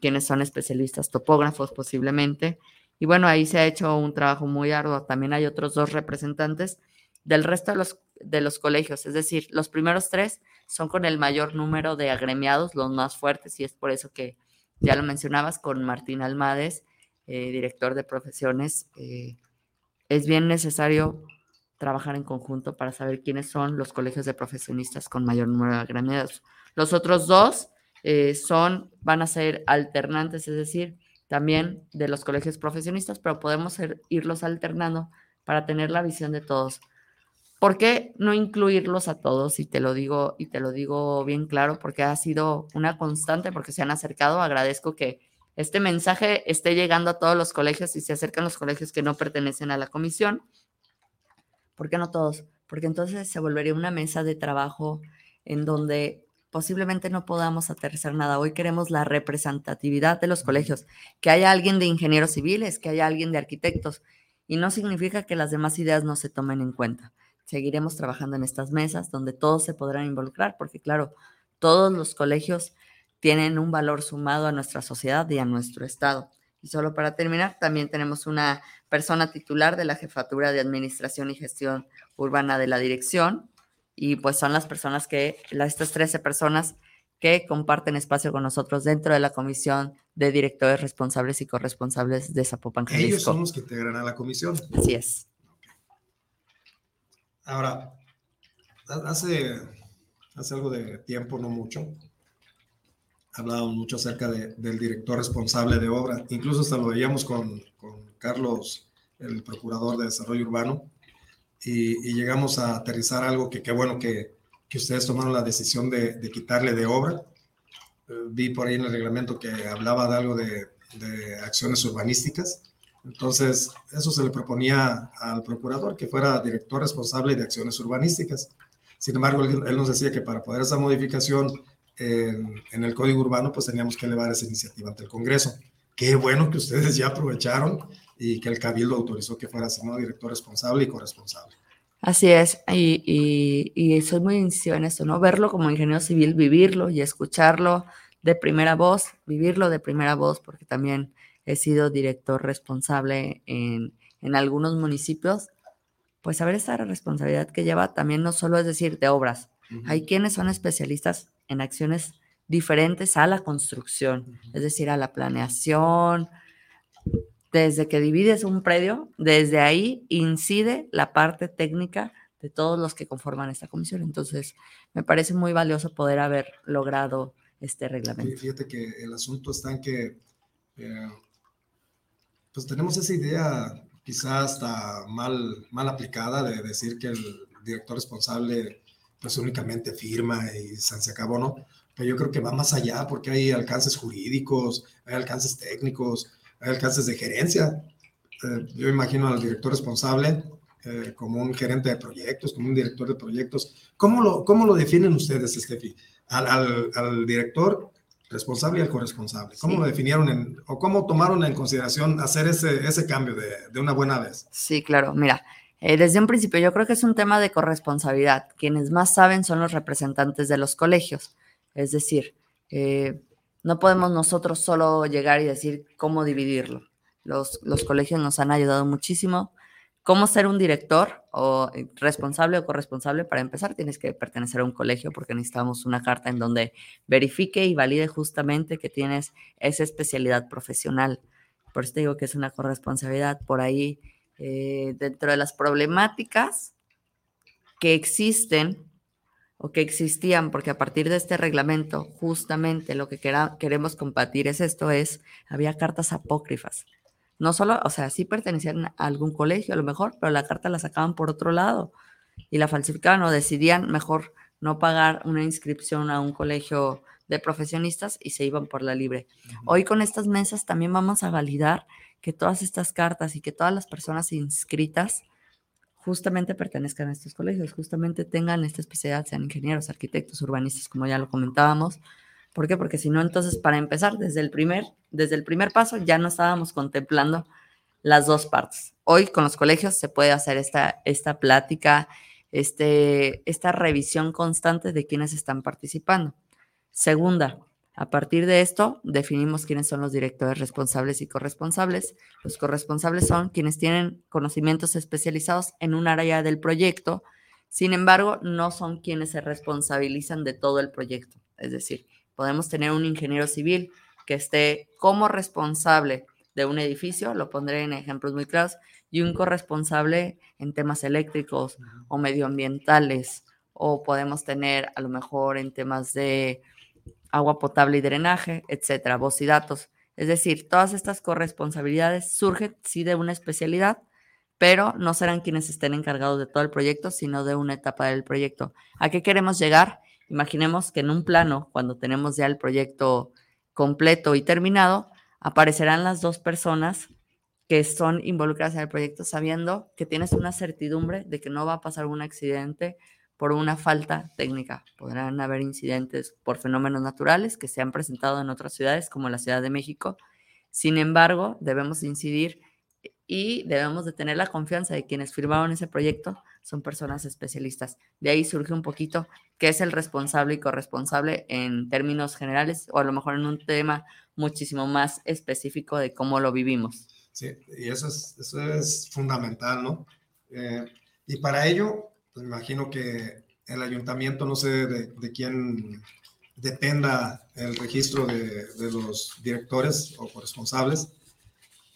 quienes son especialistas, topógrafos posiblemente. Y bueno, ahí se ha hecho un trabajo muy arduo. También hay otros dos representantes del resto de los, de los colegios, es decir, los primeros tres son con el mayor número de agremiados, los más fuertes, y es por eso que ya lo mencionabas con Martín Almades, eh, director de profesiones, eh, es bien necesario trabajar en conjunto para saber quiénes son los colegios de profesionistas con mayor número de agremiados. Los otros dos eh, son, van a ser alternantes, es decir, también de los colegios profesionistas, pero podemos irlos alternando para tener la visión de todos. ¿Por qué no incluirlos a todos? Y te lo digo, y te lo digo bien claro, porque ha sido una constante, porque se han acercado. Agradezco que este mensaje esté llegando a todos los colegios y se acercan los colegios que no pertenecen a la comisión. ¿Por qué no todos? Porque entonces se volvería una mesa de trabajo en donde posiblemente no podamos aterrizar nada. Hoy queremos la representatividad de los colegios, que haya alguien de ingenieros civiles, que haya alguien de arquitectos, y no significa que las demás ideas no se tomen en cuenta. Seguiremos trabajando en estas mesas donde todos se podrán involucrar, porque claro, todos los colegios tienen un valor sumado a nuestra sociedad y a nuestro Estado. Y solo para terminar, también tenemos una persona titular de la Jefatura de Administración y Gestión Urbana de la Dirección, y pues son las personas que, estas 13 personas que comparten espacio con nosotros dentro de la Comisión de Directores Responsables y Corresponsables de Zapopan, Jalisco. Ellos son los que integran a la comisión. Así es. Ahora, hace, hace algo de tiempo, no mucho, hablábamos mucho acerca del director responsable de obra, incluso hasta lo veíamos con, con Carlos, el procurador de desarrollo urbano, y, llegamos a aterrizar algo que qué bueno que, que, ustedes tomaron la decisión de, de quitarle de obra. Eh, vi por ahí en el reglamento que hablaba de algo de, de acciones urbanísticas. Entonces, eso se le proponía al procurador, que fuera director responsable de acciones urbanísticas. Sin embargo, él, nos decía que para poder esa modificación en, el Código Urbano, pues teníamos que elevar esa iniciativa ante el Congreso. Qué bueno que ustedes ya aprovecharon y que el Cabildo autorizó que fuera asignado director responsable y corresponsable. Así es, y, y, soy muy incisiva en esto, ¿no? Verlo como ingeniero civil, vivirlo y escucharlo de primera voz, vivirlo de primera voz, porque también he sido director responsable en, en algunos municipios, pues saber esa responsabilidad que lleva también no solo es decir de obras, hay quienes son especialistas en acciones diferentes a la construcción, es decir, a la planeación. Desde que divides un predio, desde ahí incide la parte técnica de todos los que conforman esta comisión. Entonces, me parece muy valioso poder haber logrado este reglamento. Fíjate que el asunto está en que, eh, pues tenemos esa idea quizás hasta mal, mal aplicada de decir que el director responsable pues únicamente firma y se acabó, ¿no? pero yo creo que va más allá porque hay alcances jurídicos, hay alcances técnicos, hay alcances de gerencia. Eh, yo imagino al director responsable eh, como un gerente de proyectos, como un director de proyectos. ¿Cómo lo, cómo lo definen ustedes, Estefi? Al, al, al director responsable y al corresponsable. ¿Cómo lo definieron en, o cómo tomaron en consideración hacer ese, ese cambio de, de una buena vez? Sí, claro. Mira, eh, desde un principio yo creo que es un tema de corresponsabilidad. Quienes más saben son los representantes de los colegios. Es decir, eh, no podemos nosotros solo llegar y decir cómo dividirlo. Los, los colegios nos han ayudado muchísimo cómo ser un director o eh, responsable o corresponsable, para empezar, tienes que pertenecer a un colegio porque necesitamos una carta en donde verifique y valide justamente que tienes esa especialidad profesional. Por eso te digo que es una corresponsabilidad. Por ahí, eh, dentro de las problemáticas que existen o que existían, porque a partir de este reglamento, justamente lo que queremos combatir es esto, es, había cartas apócrifas no solo, o sea, sí pertenecían a algún colegio a lo mejor, pero la carta la sacaban por otro lado y la falsificaban o decidían mejor no pagar una inscripción a un colegio de profesionistas y se iban por la libre. Hoy con estas mesas también vamos a validar que todas estas cartas y que todas las personas inscritas justamente pertenezcan a estos colegios, justamente tengan esta especialidad, sean ingenieros, arquitectos, urbanistas, como ya lo comentábamos, ¿Por qué? Porque si no, entonces para empezar, desde el primer, desde el primer paso ya no estábamos contemplando las dos partes. Hoy con los colegios se puede hacer esta, esta plática, este, esta revisión constante de quienes están participando. Segunda, a partir de esto definimos quiénes son los directores responsables y corresponsables. Los corresponsables son quienes tienen conocimientos especializados en un área del proyecto, sin embargo, no son quienes se responsabilizan de todo el proyecto. Es decir, Podemos tener un ingeniero civil que esté como responsable de un edificio, lo pondré en ejemplos muy claros, y un corresponsable en temas eléctricos o medioambientales, o podemos tener a lo mejor en temas de agua potable y drenaje, etcétera, voz y datos. Es decir, todas estas corresponsabilidades surgen sí de una especialidad, pero no serán quienes estén encargados de todo el proyecto, sino de una etapa del proyecto. ¿A qué queremos llegar? Imaginemos que en un plano, cuando tenemos ya el proyecto completo y terminado, aparecerán las dos personas que son involucradas en el proyecto sabiendo que tienes una certidumbre de que no va a pasar un accidente por una falta técnica. Podrán haber incidentes por fenómenos naturales que se han presentado en otras ciudades como la Ciudad de México. Sin embargo, debemos incidir y debemos de tener la confianza de quienes firmaron ese proyecto son personas especialistas. De ahí surge un poquito qué es el responsable y corresponsable en términos generales o a lo mejor en un tema muchísimo más específico de cómo lo vivimos. Sí, y eso es, eso es fundamental, ¿no? Eh, y para ello, pues imagino que el ayuntamiento, no sé de, de quién dependa el registro de, de, los directores o corresponsables.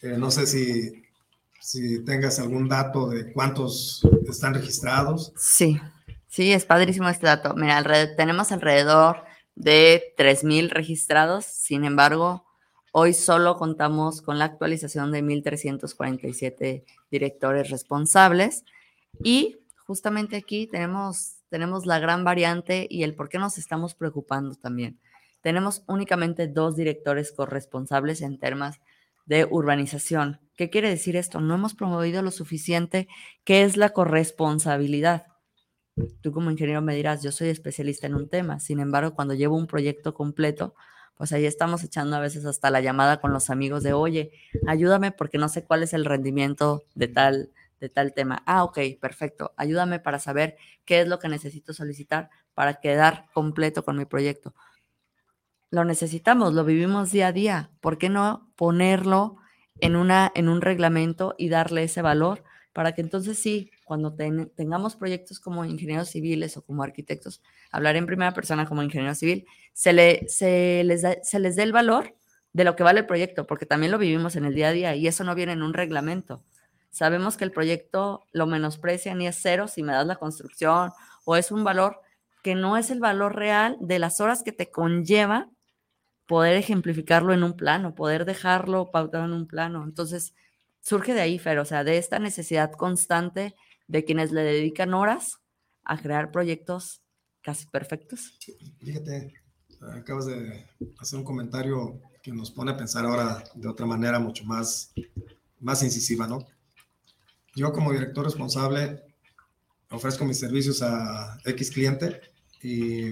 Eh, no sé si si tengas algún dato de cuántos están registrados. Sí, sí, es padrísimo este dato. Mira, tenemos alrededor de 3.000 registrados, sin embargo, hoy solo contamos con la actualización de 1.347 directores responsables y justamente aquí tenemos, tenemos la gran variante y el por qué nos estamos preocupando también. Tenemos únicamente dos directores corresponsables en temas de urbanización. ¿Qué quiere decir esto? No hemos promovido lo suficiente qué es la corresponsabilidad. Tú como ingeniero me dirás, yo soy especialista en un tema, sin embargo, cuando llevo un proyecto completo, pues ahí estamos echando a veces hasta la llamada con los amigos de, oye, ayúdame porque no sé cuál es el rendimiento de tal, de tal tema. Ah, ok, perfecto. Ayúdame para saber qué es lo que necesito solicitar para quedar completo con mi proyecto lo necesitamos, lo vivimos día a día. ¿Por qué no ponerlo en, una, en un reglamento y darle ese valor para que entonces sí, cuando tengamos proyectos como ingenieros civiles o como arquitectos, hablar en primera persona como ingeniero civil, se, le, se, les se les dé el valor de lo que vale el proyecto, porque también lo vivimos en el día a día y eso no viene en un reglamento. Sabemos que el proyecto lo menosprecia ni es cero si me das la construcción o es un valor que no es el valor real de las horas que te conlleva poder ejemplificarlo en un plano, poder dejarlo pautado en un plano. Entonces, surge de ahí, Fer, o sea, de esta necesidad constante de quienes le dedican horas a crear proyectos casi perfectos. Fíjate, acabas de hacer un comentario que nos pone a pensar ahora de otra manera mucho más, más incisiva, ¿no? Yo como director responsable ofrezco mis servicios a X cliente y,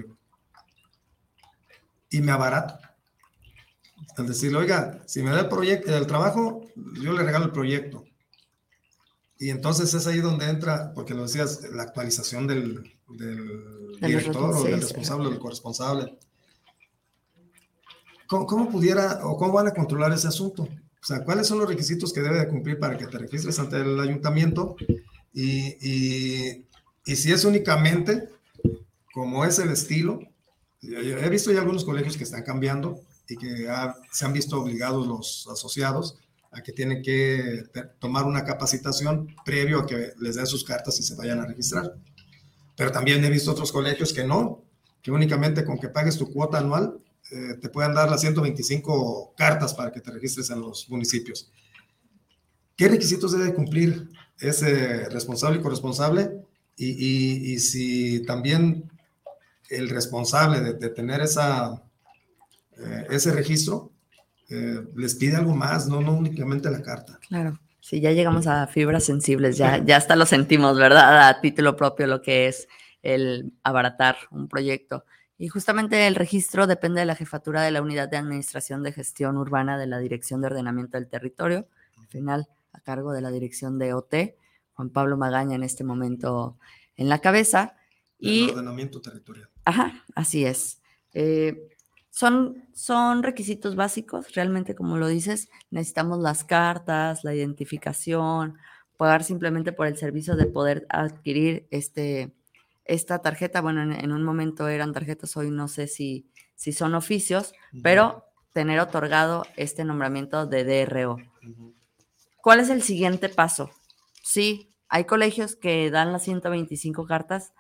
y me abarato. Al decirle, oiga, si me da el proyecto, el trabajo, yo le regalo el proyecto. Y entonces es ahí donde entra, porque lo decías, la actualización del, del director o del responsable o del corresponsable. ¿Cómo, ¿Cómo, pudiera o cómo van a controlar ese asunto? O sea, ¿cuáles son los requisitos que debe de cumplir para que te registres ante el ayuntamiento? Y, y, y si es únicamente como es el estilo, he visto ya algunos colegios que están cambiando y que se han visto obligados los asociados a que tienen que tomar una capacitación previo a que les den sus cartas y se vayan a registrar. Pero también he visto otros colegios que no, que únicamente con que pagues tu cuota anual eh, te pueden dar las 125 cartas para que te registres en los municipios. ¿Qué requisitos debe cumplir ese responsable y corresponsable? Y, si también el responsable de tener esa, eh, ese registro eh, les pide algo más, no, no únicamente la carta. Claro. Sí, ya llegamos a fibras sensibles, ya, ya hasta lo sentimos, ¿verdad? A título propio lo que es el abaratar un proyecto. Y justamente el registro depende de la jefatura de la Unidad de Administración de Gestión Urbana de la Dirección de Ordenamiento del Territorio, al final a cargo de la Dirección de OT, Juan Pablo Magaña en este momento en la cabeza. Y, el ordenamiento territorial. Ajá, así es. Eh, son, son requisitos básicos, realmente como lo dices, necesitamos las cartas, la identificación, pagar simplemente por el servicio de poder adquirir este, esta tarjeta. Bueno, en, un momento eran tarjetas, hoy no sé si, si son oficios, pero tener otorgado este nombramiento de DRO. ¿Cuál es el siguiente paso? Sí, hay colegios que dan las 125 cartas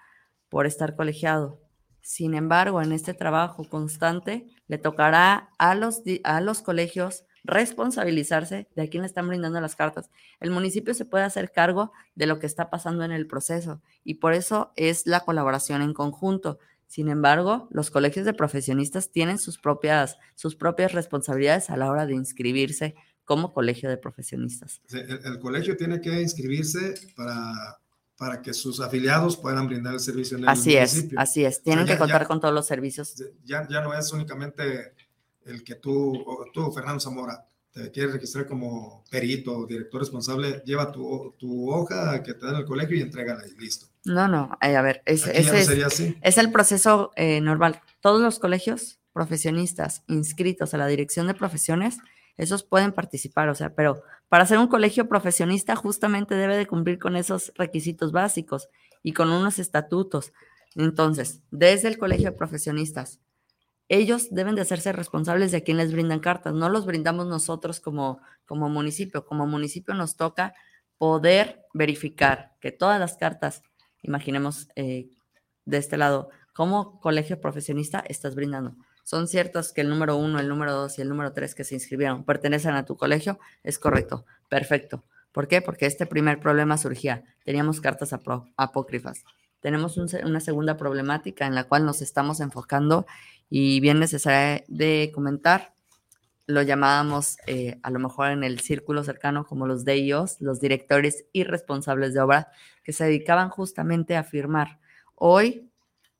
por estar colegiado. Sin embargo, en este trabajo constante le tocará a los, a los colegios responsabilizarse de quién le están brindando las cartas. El municipio se puede hacer cargo de lo que está pasando en el proceso y por eso es la colaboración en conjunto. Sin embargo, los colegios de profesionistas tienen sus propias, sus propias responsabilidades a la hora de inscribirse como colegio de profesionistas. El colegio tiene que inscribirse para para que sus afiliados puedan brindar el servicio en el así municipio. Así es, así es. Tienen o sea, ya, que contar ya, con todos los servicios. Ya, ya no es únicamente el que tú, tú, Fernando Zamora, te quieres registrar como perito, director responsable, lleva tu, tu hoja que te dan el colegio y entrégala y listo. No, no, eh, a ver, es, ese no es, así. es, el proceso eh, normal. Todos los colegios profesionistas inscritos a la dirección de profesiones esos pueden participar, o sea, pero para ser un colegio profesionista justamente debe de cumplir con esos requisitos básicos y con unos estatutos. Entonces, desde el colegio de profesionistas, ellos deben de hacerse responsables de a quién les brindan cartas, no los brindamos nosotros como, como municipio. Como municipio nos toca poder verificar que todas las cartas, imaginemos eh, de este lado, como colegio profesionista estás brindando son ciertos que el número uno, el número dos y el número tres que se inscribieron pertenecen a tu colegio, es correcto, perfecto. ¿Por qué? Porque este primer problema surgía. Teníamos cartas apócrifas. Tenemos un, una segunda problemática en la cual nos estamos enfocando y bien necesaria de comentar. Lo llamábamos eh, a lo mejor en el círculo cercano como los DIOs, los directores y responsables de obra, que se dedicaban justamente a firmar. Hoy,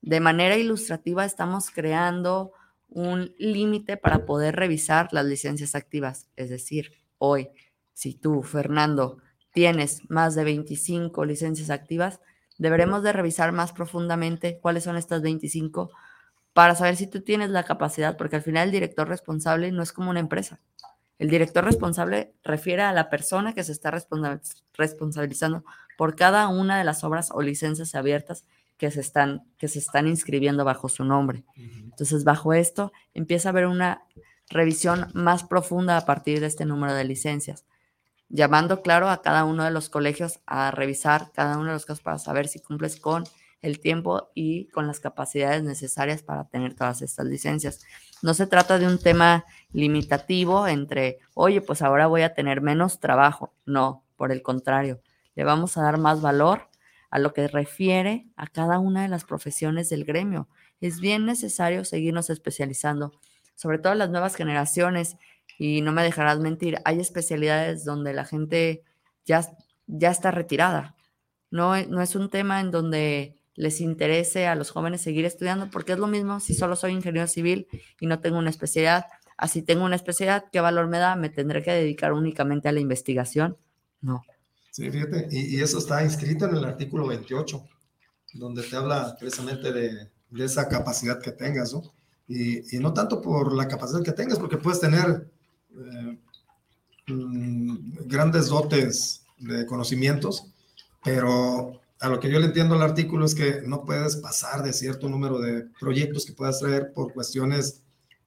de manera ilustrativa, estamos creando un límite para poder revisar las licencias activas. Es decir, hoy, si tú, Fernando, tienes más de 25 licencias activas, deberemos de revisar más profundamente cuáles son estas 25 para saber si tú tienes la capacidad, porque al final el director responsable no es como una empresa. El director responsable refiere a la persona que se está responsabilizando por cada una de las obras o licencias abiertas que se están, que se están inscribiendo bajo su nombre. Entonces, bajo esto empieza a haber una revisión más profunda a partir de este número de licencias, llamando, claro, a cada uno de los colegios a revisar cada uno de los casos para saber si cumples con el tiempo y con las capacidades necesarias para tener todas estas licencias. No se trata de un tema limitativo entre, oye, pues ahora voy a tener menos trabajo. No, por el contrario, le vamos a dar más valor a lo que refiere a cada una de las profesiones del gremio. Es bien necesario seguirnos especializando, sobre todo las nuevas generaciones, y no me dejarás mentir, hay especialidades donde la gente ya, ya está retirada. No, no es un tema en donde les interese a los jóvenes seguir estudiando, porque es lo mismo si solo soy ingeniero civil y no tengo una especialidad. Así tengo una especialidad, ¿qué valor me da? ¿Me tendré que dedicar únicamente a la investigación? No. Sí, fíjate, y, eso está inscrito en el artículo 28, donde te habla precisamente de, de esa capacidad que tengas, ¿no? Y, y, no tanto por la capacidad que tengas, porque puedes tener eh, mm, grandes dotes de conocimientos, pero a lo que yo le entiendo al artículo es que no puedes pasar de cierto número de proyectos que puedas traer por cuestiones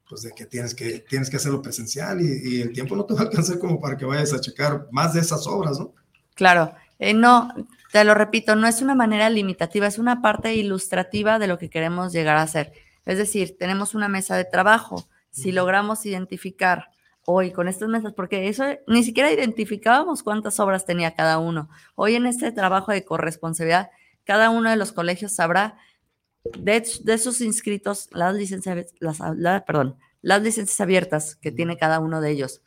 pues de que tienes que, tienes que hacerlo presencial y, y, el tiempo no te va a alcanzar como para que vayas a checar más de esas obras, ¿no? Claro, eh, no, te lo repito, no es una manera limitativa, es una parte ilustrativa de lo que queremos llegar a hacer. Es decir, tenemos una mesa de trabajo. Si logramos identificar hoy con estas mesas, porque eso ni siquiera identificábamos cuántas obras tenía cada uno. Hoy en este trabajo de corresponsabilidad, cada uno de los colegios sabrá de, de sus inscritos las licencias, las, la, perdón, las licencias abiertas que tiene cada uno de ellos.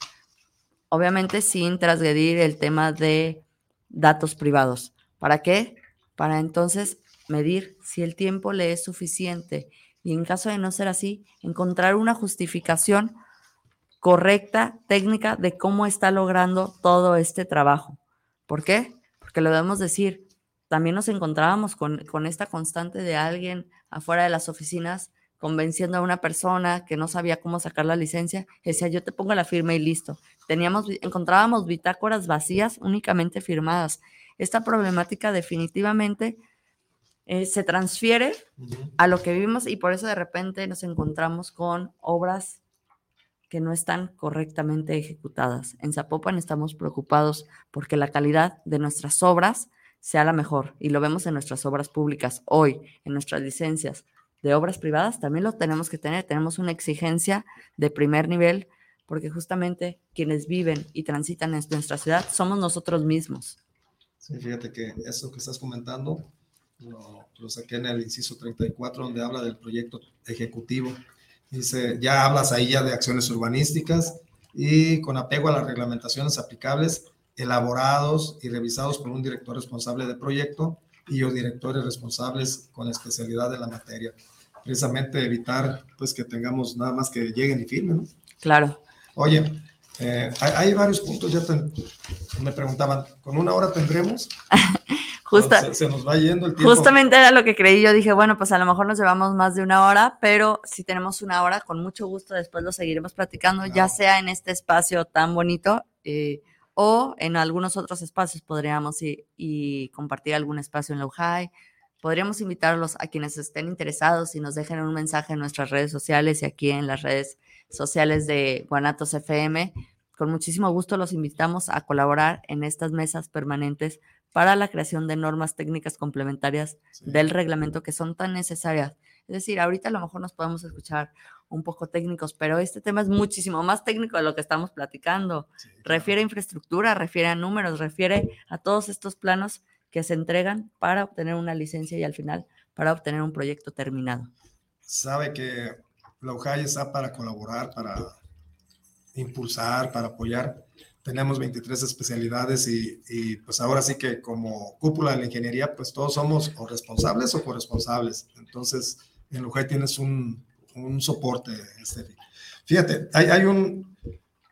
Obviamente sin transgredir el tema de datos privados. ¿Para qué? Para entonces medir si el tiempo le es suficiente y en caso de no ser así, encontrar una justificación correcta, técnica de cómo está logrando todo este trabajo. ¿Por qué? Porque lo debemos decir, también nos encontrábamos con, con, esta constante de alguien afuera de las oficinas convenciendo a una persona que no sabía cómo sacar la licencia, decía, yo te pongo la firma y listo. Teníamos, encontrábamos bitácoras vacías únicamente firmadas. Esta problemática definitivamente eh, se transfiere a lo que vivimos y por eso de repente nos encontramos con obras que no están correctamente ejecutadas. En Zapopan estamos preocupados porque la calidad de nuestras obras sea la mejor y lo vemos en nuestras obras públicas hoy, en nuestras licencias de obras privadas, también lo tenemos que tener. Tenemos una exigencia de primer nivel porque justamente quienes viven y transitan en nuestra ciudad somos nosotros mismos. Sí, fíjate que eso que estás comentando lo, lo saqué en el inciso 34 donde habla del proyecto ejecutivo Dice, ya hablas ahí ya de acciones urbanísticas y con apego a las reglamentaciones aplicables, elaborados y revisados por un director responsable de proyecto y o directores responsables con especialidad de la materia. Precisamente evitar pues que tengamos nada más que lleguen y firmen. ¿no? Claro. Oye, eh, hay, hay, varios puntos, ya te, me preguntaban, ¿con una hora tendremos? Justa, se, se, nos va yendo el tiempo. Justamente era lo que creí. Yo dije, bueno, pues a lo mejor nos llevamos más de una hora, pero si tenemos una hora, con mucho gusto después lo seguiremos platicando, claro. ya sea en este espacio tan bonito eh, o en algunos otros espacios podríamos y, y compartir algún espacio en la UJAI. Podríamos invitarlos a quienes estén interesados y nos dejen un mensaje en nuestras redes sociales y aquí en las redes sociales de Guanatos FM. Con muchísimo gusto los invitamos a colaborar en estas mesas permanentes para la creación de normas técnicas complementarias sí. del reglamento que son tan necesarias. Es decir, ahorita a lo mejor nos podemos escuchar un poco técnicos, pero este tema es muchísimo más técnico de lo que estamos platicando. Sí, claro. Refiere a infraestructura, refiere a números, refiere a todos estos planos que se entregan para obtener una licencia y al final para obtener un proyecto terminado. Sabe que la UJAI está para colaborar, para impulsar, para apoyar tenemos 23 especialidades y, y, pues ahora sí que como cúpula de la ingeniería, pues todos somos o responsables o corresponsables. Entonces, en Lujay tienes un, un soporte, este. Fíjate, hay, hay un,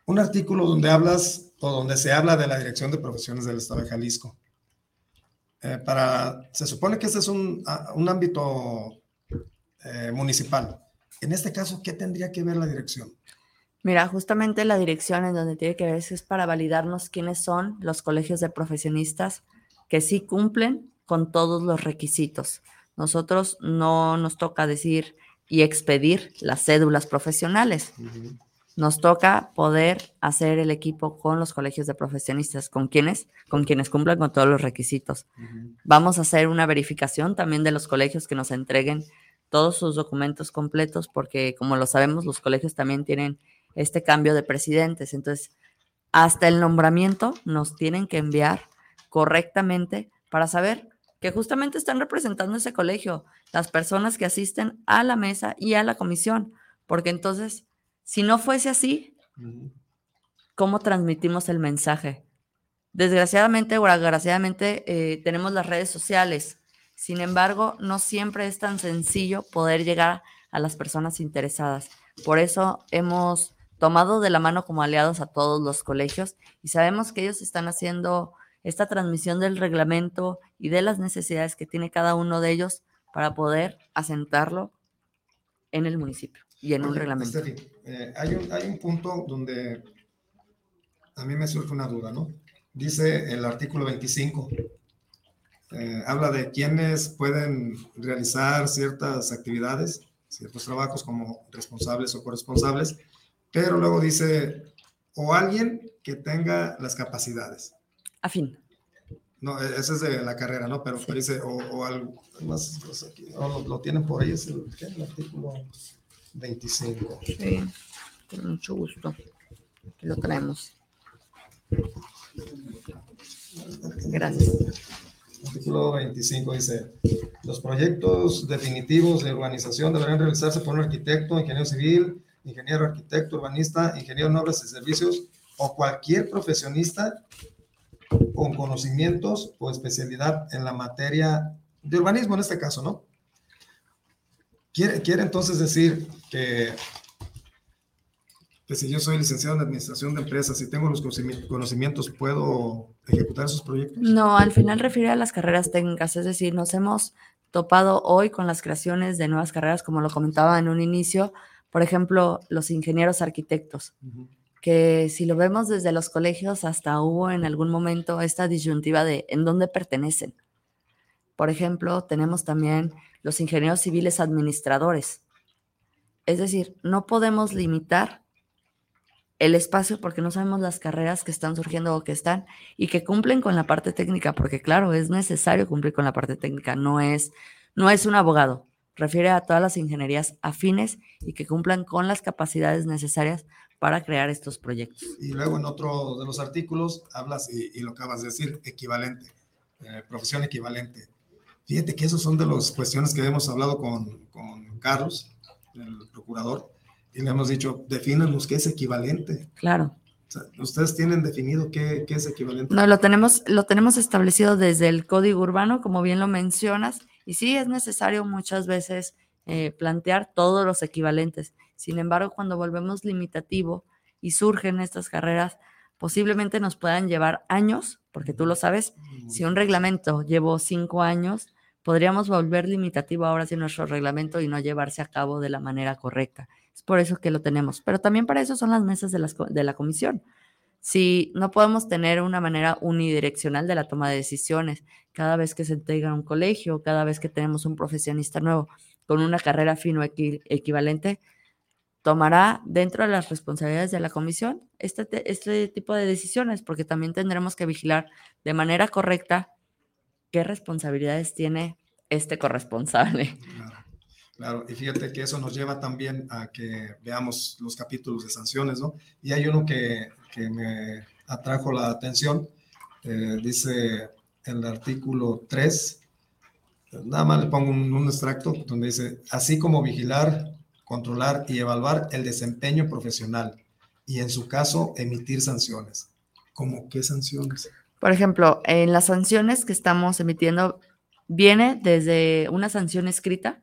un, artículo donde hablas o donde se habla de la Dirección de Profesiones del Estado de Jalisco. Eh, para, se supone que este es un, un ámbito eh, municipal. En este caso, ¿qué tendría que ver la dirección? Mira, justamente la dirección en donde tiene que ver es para validarnos quiénes son los colegios de profesionistas que sí cumplen con todos los requisitos. Nosotros no nos toca decir y expedir las cédulas profesionales. Uh -huh. Nos toca poder hacer el equipo con los colegios de profesionistas, con quienes, con quienes cumplan con todos los requisitos. Uh -huh. Vamos a hacer una verificación también de los colegios que nos entreguen todos sus documentos completos, porque como lo sabemos, los colegios también tienen este cambio de presidentes. Entonces, hasta el nombramiento nos tienen que enviar correctamente para saber que justamente están representando ese colegio, las personas que asisten a la mesa y a la comisión, porque entonces, si no fuese así, ¿cómo transmitimos el mensaje? Desgraciadamente o agraciadamente eh, tenemos las redes sociales, sin embargo, no siempre es tan sencillo poder llegar a las personas interesadas. Por eso hemos tomado de la mano como aliados a todos los colegios y sabemos que ellos están haciendo esta transmisión del reglamento y de las necesidades que tiene cada uno de ellos para poder asentarlo en el municipio y en un reglamento. Eh, hay, un, hay un punto donde a mí me surge una duda, ¿no? Dice el artículo 25, eh, habla de quienes pueden realizar ciertas actividades, ciertos trabajos como responsables o corresponsables, pero luego dice, o alguien que tenga las capacidades. Afín. No, e-, ese es de la carrera, ¿no? Pero, dice, o, algo, más, lo, tienen por ahí, es el, el artículo 25. Sí, con mucho gusto. Lo traemos. Gracias. Artículo 25 dice, los proyectos definitivos de urbanización deberán realizarse por un arquitecto, ingeniero civil, ingeniero arquitecto, urbanista, ingeniero en obras y servicios o cualquier profesionista con conocimientos o especialidad en la materia de urbanismo en este caso, ¿no? Quiere, quiere entonces decir que, que si yo soy licenciado en administración de empresas y tengo los conocimientos, ¿puedo ejecutar esos proyectos? No, al final refiere a las carreras técnicas, es decir, nos hemos topado hoy con las creaciones de nuevas carreras, como lo comentaba en un inicio, por ejemplo, los ingenieros arquitectos, que si lo vemos desde los colegios, hasta hubo en algún momento esta disyuntiva de en dónde pertenecen. Por ejemplo, tenemos también los ingenieros civiles administradores. Es decir, no podemos limitar el espacio porque no sabemos las carreras que están surgiendo o que están y que cumplen con la parte técnica, porque claro, es necesario cumplir con la parte técnica, no es, no es un abogado, refiere a todas las ingenierías afines y que cumplan con las capacidades necesarias para crear estos proyectos. Y luego en otro de los artículos hablas, y, lo acabas de decir, equivalente, eh, profesión equivalente. Fíjate que esos son de las cuestiones que hemos hablado con, con Carlos, el procurador, y le hemos dicho, defínanos qué es equivalente. Claro. ¿Ustedes tienen definido qué, qué, es equivalente? No, lo tenemos, lo tenemos establecido desde el Código Urbano, como bien lo mencionas, y sí, es necesario muchas veces eh, plantear todos los equivalentes. Sin embargo, cuando volvemos limitativo y surgen estas carreras, posiblemente nos puedan llevar años, porque tú lo sabes, si un reglamento llevó cinco años, podríamos volver limitativo ahora sí nuestro reglamento y no llevarse a cabo de la manera correcta. Es por eso que lo tenemos. Pero también para eso son las mesas de, de la comisión si no podemos tener una manera unidireccional de la toma de decisiones, cada vez que se integra un colegio, cada vez que tenemos un profesionista nuevo con una carrera fino equivalente, tomará dentro de las responsabilidades de la comisión este, este tipo de decisiones, porque también tendremos que vigilar de manera correcta qué responsabilidades tiene este corresponsable. Claro, y fíjate que eso nos lleva también a que veamos los capítulos de sanciones, ¿no? Y hay uno que, que me atrajo la atención, eh, dice el artículo 3, nada más le pongo un, extracto donde dice, así como vigilar, controlar y evaluar el desempeño profesional y en su caso emitir sanciones. ¿Cómo qué sanciones? Por ejemplo, en las sanciones que estamos emitiendo viene desde una sanción escrita,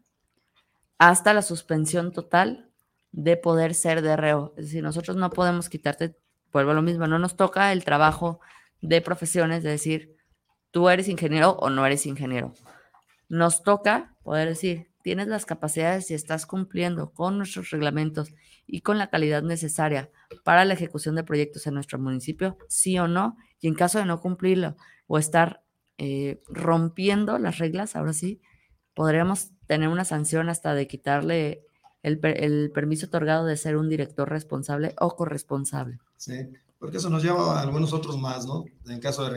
hasta la suspensión total de poder ser de reo. Es decir, nosotros no podemos quitarte, vuelvo a lo mismo, no nos toca el trabajo de profesiones de decir, tú eres ingeniero o no eres ingeniero. Nos toca poder decir, tienes las capacidades y estás cumpliendo con nuestros reglamentos y con la calidad necesaria para la ejecución de proyectos en nuestro municipio, sí o no, y en caso de no cumplirlo o estar eh, rompiendo las reglas, ahora sí, podríamos tener una sanción hasta de quitarle el, el, permiso otorgado de ser un director responsable o corresponsable. Sí, porque eso nos lleva a algunos otros más, ¿no? En caso de,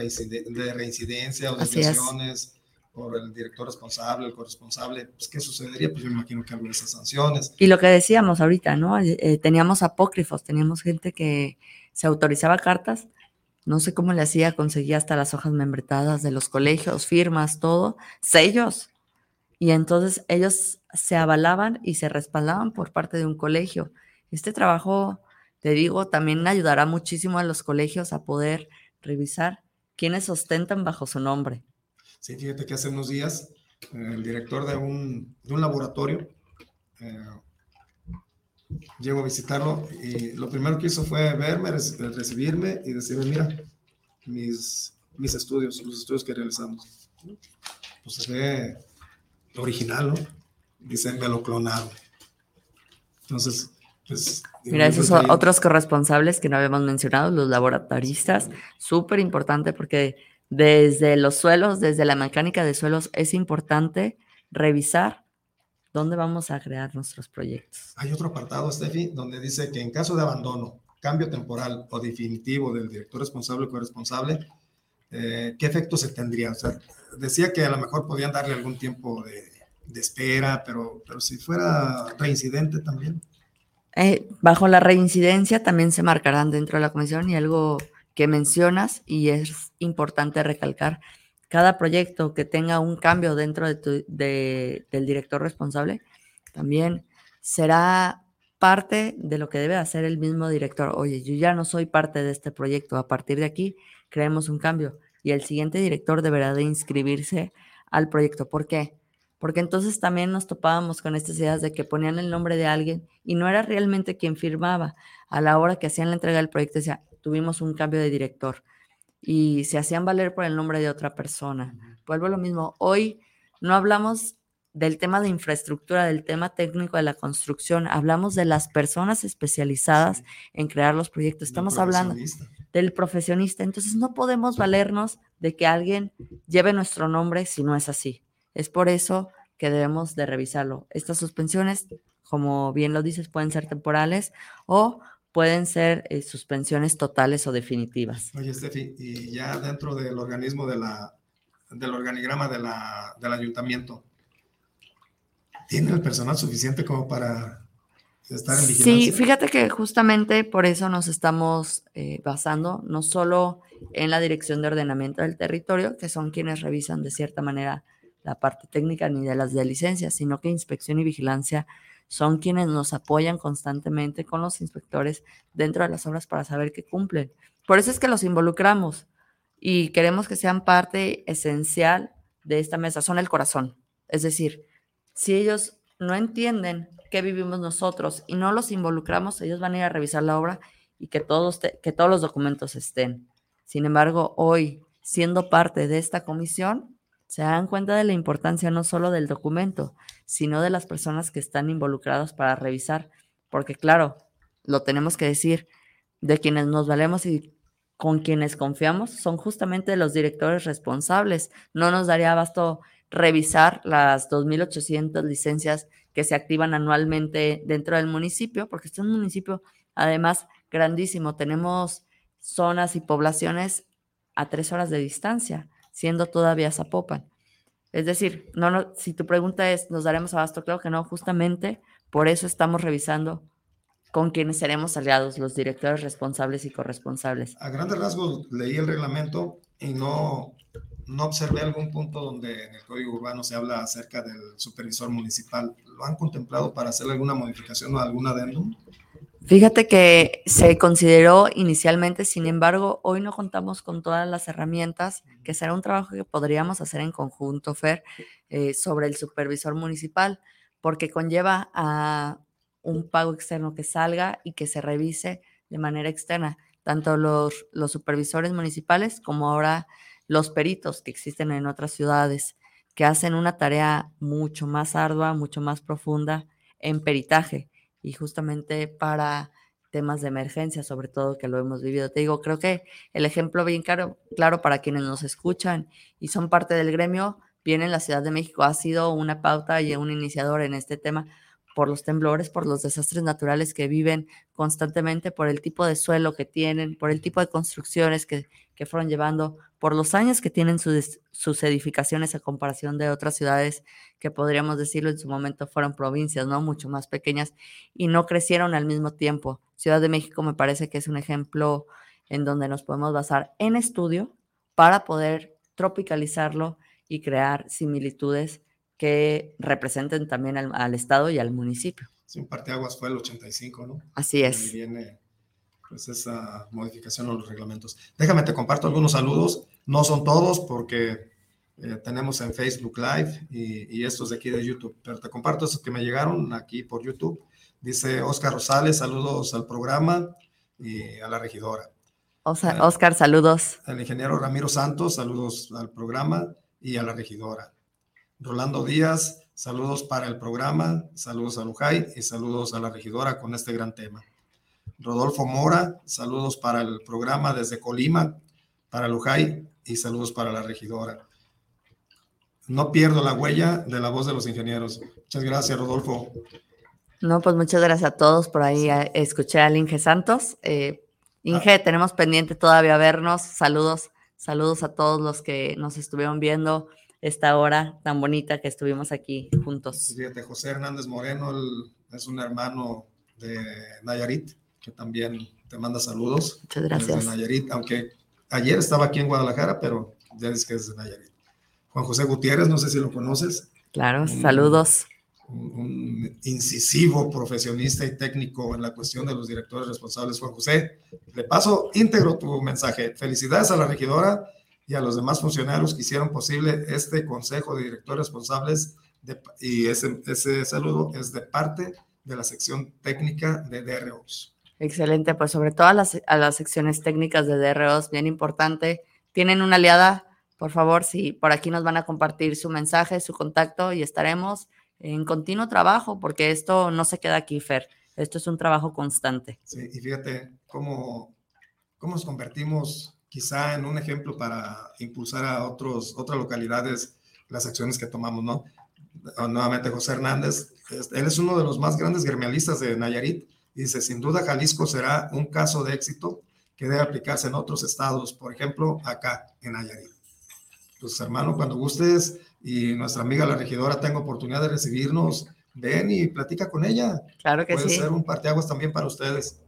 reincidencia o desviaciones por el director responsable, el corresponsable, pues ¿qué sucedería? Pues yo imagino que esas sanciones. Y lo que decíamos ahorita, ¿no? Eh, teníamos apócrifos, teníamos gente que se autorizaba cartas no sé cómo le hacía, conseguía hasta las hojas membretadas de los colegios, firmas, todo, sellos. Y entonces ellos se avalaban y se respaldaban por parte de un colegio. Este trabajo, te digo, también ayudará muchísimo a los colegios a poder revisar quiénes ostentan bajo su nombre. Sí, fíjate que hace unos días eh, el director de un, de un laboratorio eh, llegó a visitarlo y lo primero que hizo fue verme, recibirme y decirme, mira, mis, mis estudios, los estudios que realizamos. Pues se ve original, ¿no? Dicen, me lo clonaron. Entonces, pues... Mira, esos son otros corresponsables que no habíamos mencionado, los laboratoristas, súper importante porque desde los suelos, desde la mecánica de suelos, es importante revisar dónde vamos a crear nuestros proyectos. Hay otro apartado, Steffi, donde dice que en caso de abandono, cambio temporal o definitivo del director responsable o corresponsable, eh, ¿qué efectos se tendría? O sea, decía que a lo mejor podían darle algún tiempo de, de espera, pero, pero si fuera reincidente también. Eh, bajo la reincidencia también se marcarán dentro de la comisión y algo que mencionas y es importante recalcar, cada proyecto que tenga un cambio dentro de del director responsable también será parte de lo que debe hacer el mismo director. Oye, yo ya no soy parte de este proyecto, a partir de aquí creemos un cambio y el siguiente director deberá de inscribirse al proyecto. ¿Por qué? Porque entonces también nos topábamos con estas ideas de que ponían el nombre de alguien y no era realmente quien firmaba. A la hora que hacían la entrega del proyecto decía, tuvimos un cambio de director y se hacían valer por el nombre de otra persona. Vuelvo a lo mismo, hoy no hablamos del tema de infraestructura, del tema técnico de la construcción, hablamos de las personas especializadas en crear los proyectos, estamos hablando del profesionista, entonces no podemos valernos de que alguien lleve nuestro nombre si no es así. Es por eso que debemos de revisarlo. Estas suspensiones, como bien lo dices, pueden ser temporales o pueden ser eh, suspensiones totales o definitivas. Oye, Steffi, y ya dentro del organismo de la, del organigrama de la, del ayuntamiento, ¿tiene el personal suficiente como para estar en vigilancia? Sí, fíjate que justamente por eso nos estamos eh, basando, no solo en la Dirección de Ordenamiento del Territorio, que son quienes revisan de cierta manera la parte técnica ni de las de licencias, sino que inspección y vigilancia son quienes nos apoyan constantemente con los inspectores dentro de las obras para saber que cumplen. Por eso es que los involucramos y queremos que sean parte esencial de esta mesa, son el corazón. Es decir, si ellos no entienden qué vivimos nosotros y no los involucramos, ellos van a ir a revisar la obra y que todos, que todos los documentos estén. Sin embargo, hoy, siendo parte de esta comisión, se dan cuenta de la importancia no solo del documento, sino de las personas que están involucradas para revisar, porque claro, lo tenemos que decir, de quienes nos valemos y con quienes confiamos son justamente los directores responsables. No nos daría abasto revisar las 2.800 licencias que se activan anualmente dentro del municipio, porque este es un municipio además grandísimo. Tenemos zonas y poblaciones a tres horas de distancia siendo todavía Zapopan. Es decir, no, no, si tu pregunta es, ¿nos daremos abasto? Creo que no, justamente por eso estamos revisando con quienes seremos aliados, los directores responsables y corresponsables. A grandes rasgos leí el reglamento y no, no observé algún punto donde en el Código Urbano se habla acerca del supervisor municipal. ¿Lo han contemplado para hacer alguna modificación o algún adendum? Fíjate que se consideró inicialmente, sin embargo, hoy no contamos con todas las herramientas, que será un trabajo que podríamos hacer en conjunto, Fer, eh, sobre el supervisor municipal, porque conlleva a un pago externo que salga y que se revise de manera externa, tanto los, los supervisores municipales como ahora los peritos que existen en otras ciudades, que hacen una tarea mucho más ardua, mucho más profunda en peritaje y justamente para temas de emergencia, sobre todo que lo hemos vivido. Te digo, creo que el ejemplo bien claro, claro para quienes nos escuchan y son parte del gremio, viene en la Ciudad de México, ha sido una pauta y un iniciador en este tema por los temblores, por los desastres naturales que viven constantemente, por el tipo de suelo que tienen, por el tipo de construcciones que, que fueron llevando, por los años que tienen sus, sus edificaciones a comparación de otras ciudades que podríamos decirlo en su momento fueron provincias, ¿no? Mucho más pequeñas y no crecieron al mismo tiempo. Ciudad de México me parece que es un ejemplo en donde nos podemos basar en estudio para poder tropicalizarlo y crear similitudes que representen también al, Estado y al municipio. Sí, un parteaguas fue el 85, ¿no? Así es. Viene pues esa modificación a los reglamentos. Déjame, te comparto algunos saludos. No son todos porque eh, tenemos en Facebook Live y, estos de aquí de YouTube, pero te comparto esos que me llegaron aquí por YouTube. Dice Oscar Rosales, saludos al programa y a la regidora. Oscar, saludos. El ingeniero Ramiro Santos, saludos al programa y a la regidora. Rolando Díaz, saludos para el programa, saludos a Lujay y saludos a la regidora con este gran tema. Rodolfo Mora, saludos para el programa desde Colima, para Lujay y saludos para la regidora. No pierdo la huella de la voz de los ingenieros. Muchas gracias, Rodolfo. No, pues muchas gracias a todos por ahí. Escuché al Inge Santos. Eh, Inge, ah. tenemos pendiente todavía vernos. Saludos, saludos a todos los que nos estuvieron viendo esta hora tan bonita que estuvimos aquí juntos. Fíjate, José Hernández Moreno es un hermano de Nayarit que también te manda saludos. Muchas gracias. De Nayarit, aunque ayer estaba aquí en Guadalajara, pero ya dices que es de Nayarit. Juan José Gutiérrez, no sé si lo conoces. Claro, saludos un, incisivo profesionista y técnico en la cuestión de los directores responsables, Juan José. Le paso íntegro tu mensaje. Felicidades a la regidora y a los demás funcionarios que hicieron posible este Consejo de Directores Responsables y ese, ese saludo es de parte de la sección técnica de DROs. Excelente, pues sobre todo a las, a las secciones técnicas de DROs, bien importante. Tienen una aliada, por favor, si por aquí nos van a compartir su mensaje, su contacto y estaremos en continuo trabajo, porque esto no se queda aquí, Fer. Esto es un trabajo constante. Sí, y fíjate cómo, cómo nos convertimos quizá en un ejemplo para impulsar a otros, otras localidades las acciones que tomamos, ¿no? Nuevamente José Hernández, él es uno de los más grandes gremialistas de Nayarit y dice, sin duda Jalisco será un caso de éxito que debe aplicarse en otros estados, por ejemplo, acá en Nayarit. Pues hermano, cuando gustes, y nuestra amiga la regidora tenga oportunidad de recibirnos, ven y platica con ella. Claro que Puede sí. ser un parteaguas también para ustedes.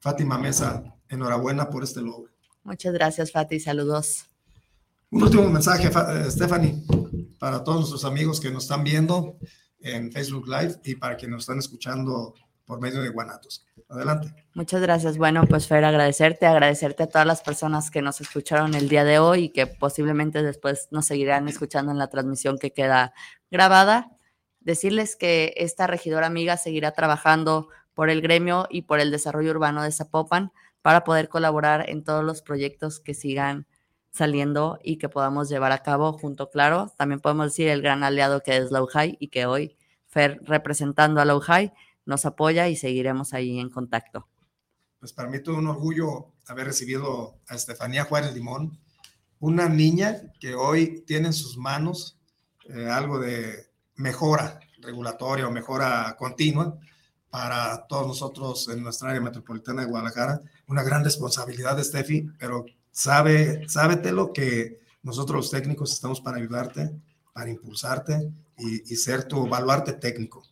Fátima Mesa, enhorabuena por este logro. Muchas gracias, Fati. Saludos. Un último mensaje, eh, Stephanie, para todos nuestros amigos que nos están viendo en Facebook Live y para quienes nos están escuchando por medio de Guanatos. Adelante. Muchas gracias. Bueno, pues Fer, agradecerte, agradecerte a todas las personas que nos escucharon el día de hoy y que posiblemente después nos seguirán escuchando en la transmisión que queda grabada. Decirles que esta regidora amiga seguirá trabajando por el gremio y por el desarrollo urbano de Zapopan para poder colaborar en todos los proyectos que sigan saliendo y que podamos llevar a cabo junto, claro, también podemos decir el gran aliado que es High y que hoy Fer representando a High nos apoya y seguiremos ahí en contacto. Pues para mí todo un orgullo haber recibido a Estefanía Juárez Limón, una niña que hoy tiene en sus manos eh, algo de mejora regulatoria o mejora continua para todos nosotros en nuestra área metropolitana de Guadalajara. Una gran responsabilidad, Steffi, pero sabe, sábete lo que nosotros los técnicos estamos para ayudarte, para impulsarte y, y ser tu baluarte técnico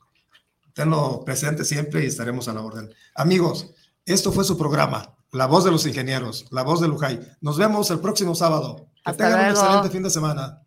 tenlo presente siempre y estaremos a la orden. Amigos, esto fue su programa, La Voz de los Ingenieros, La Voz de Lujay. Nos vemos el próximo sábado. Que tengan un excelente fin de semana.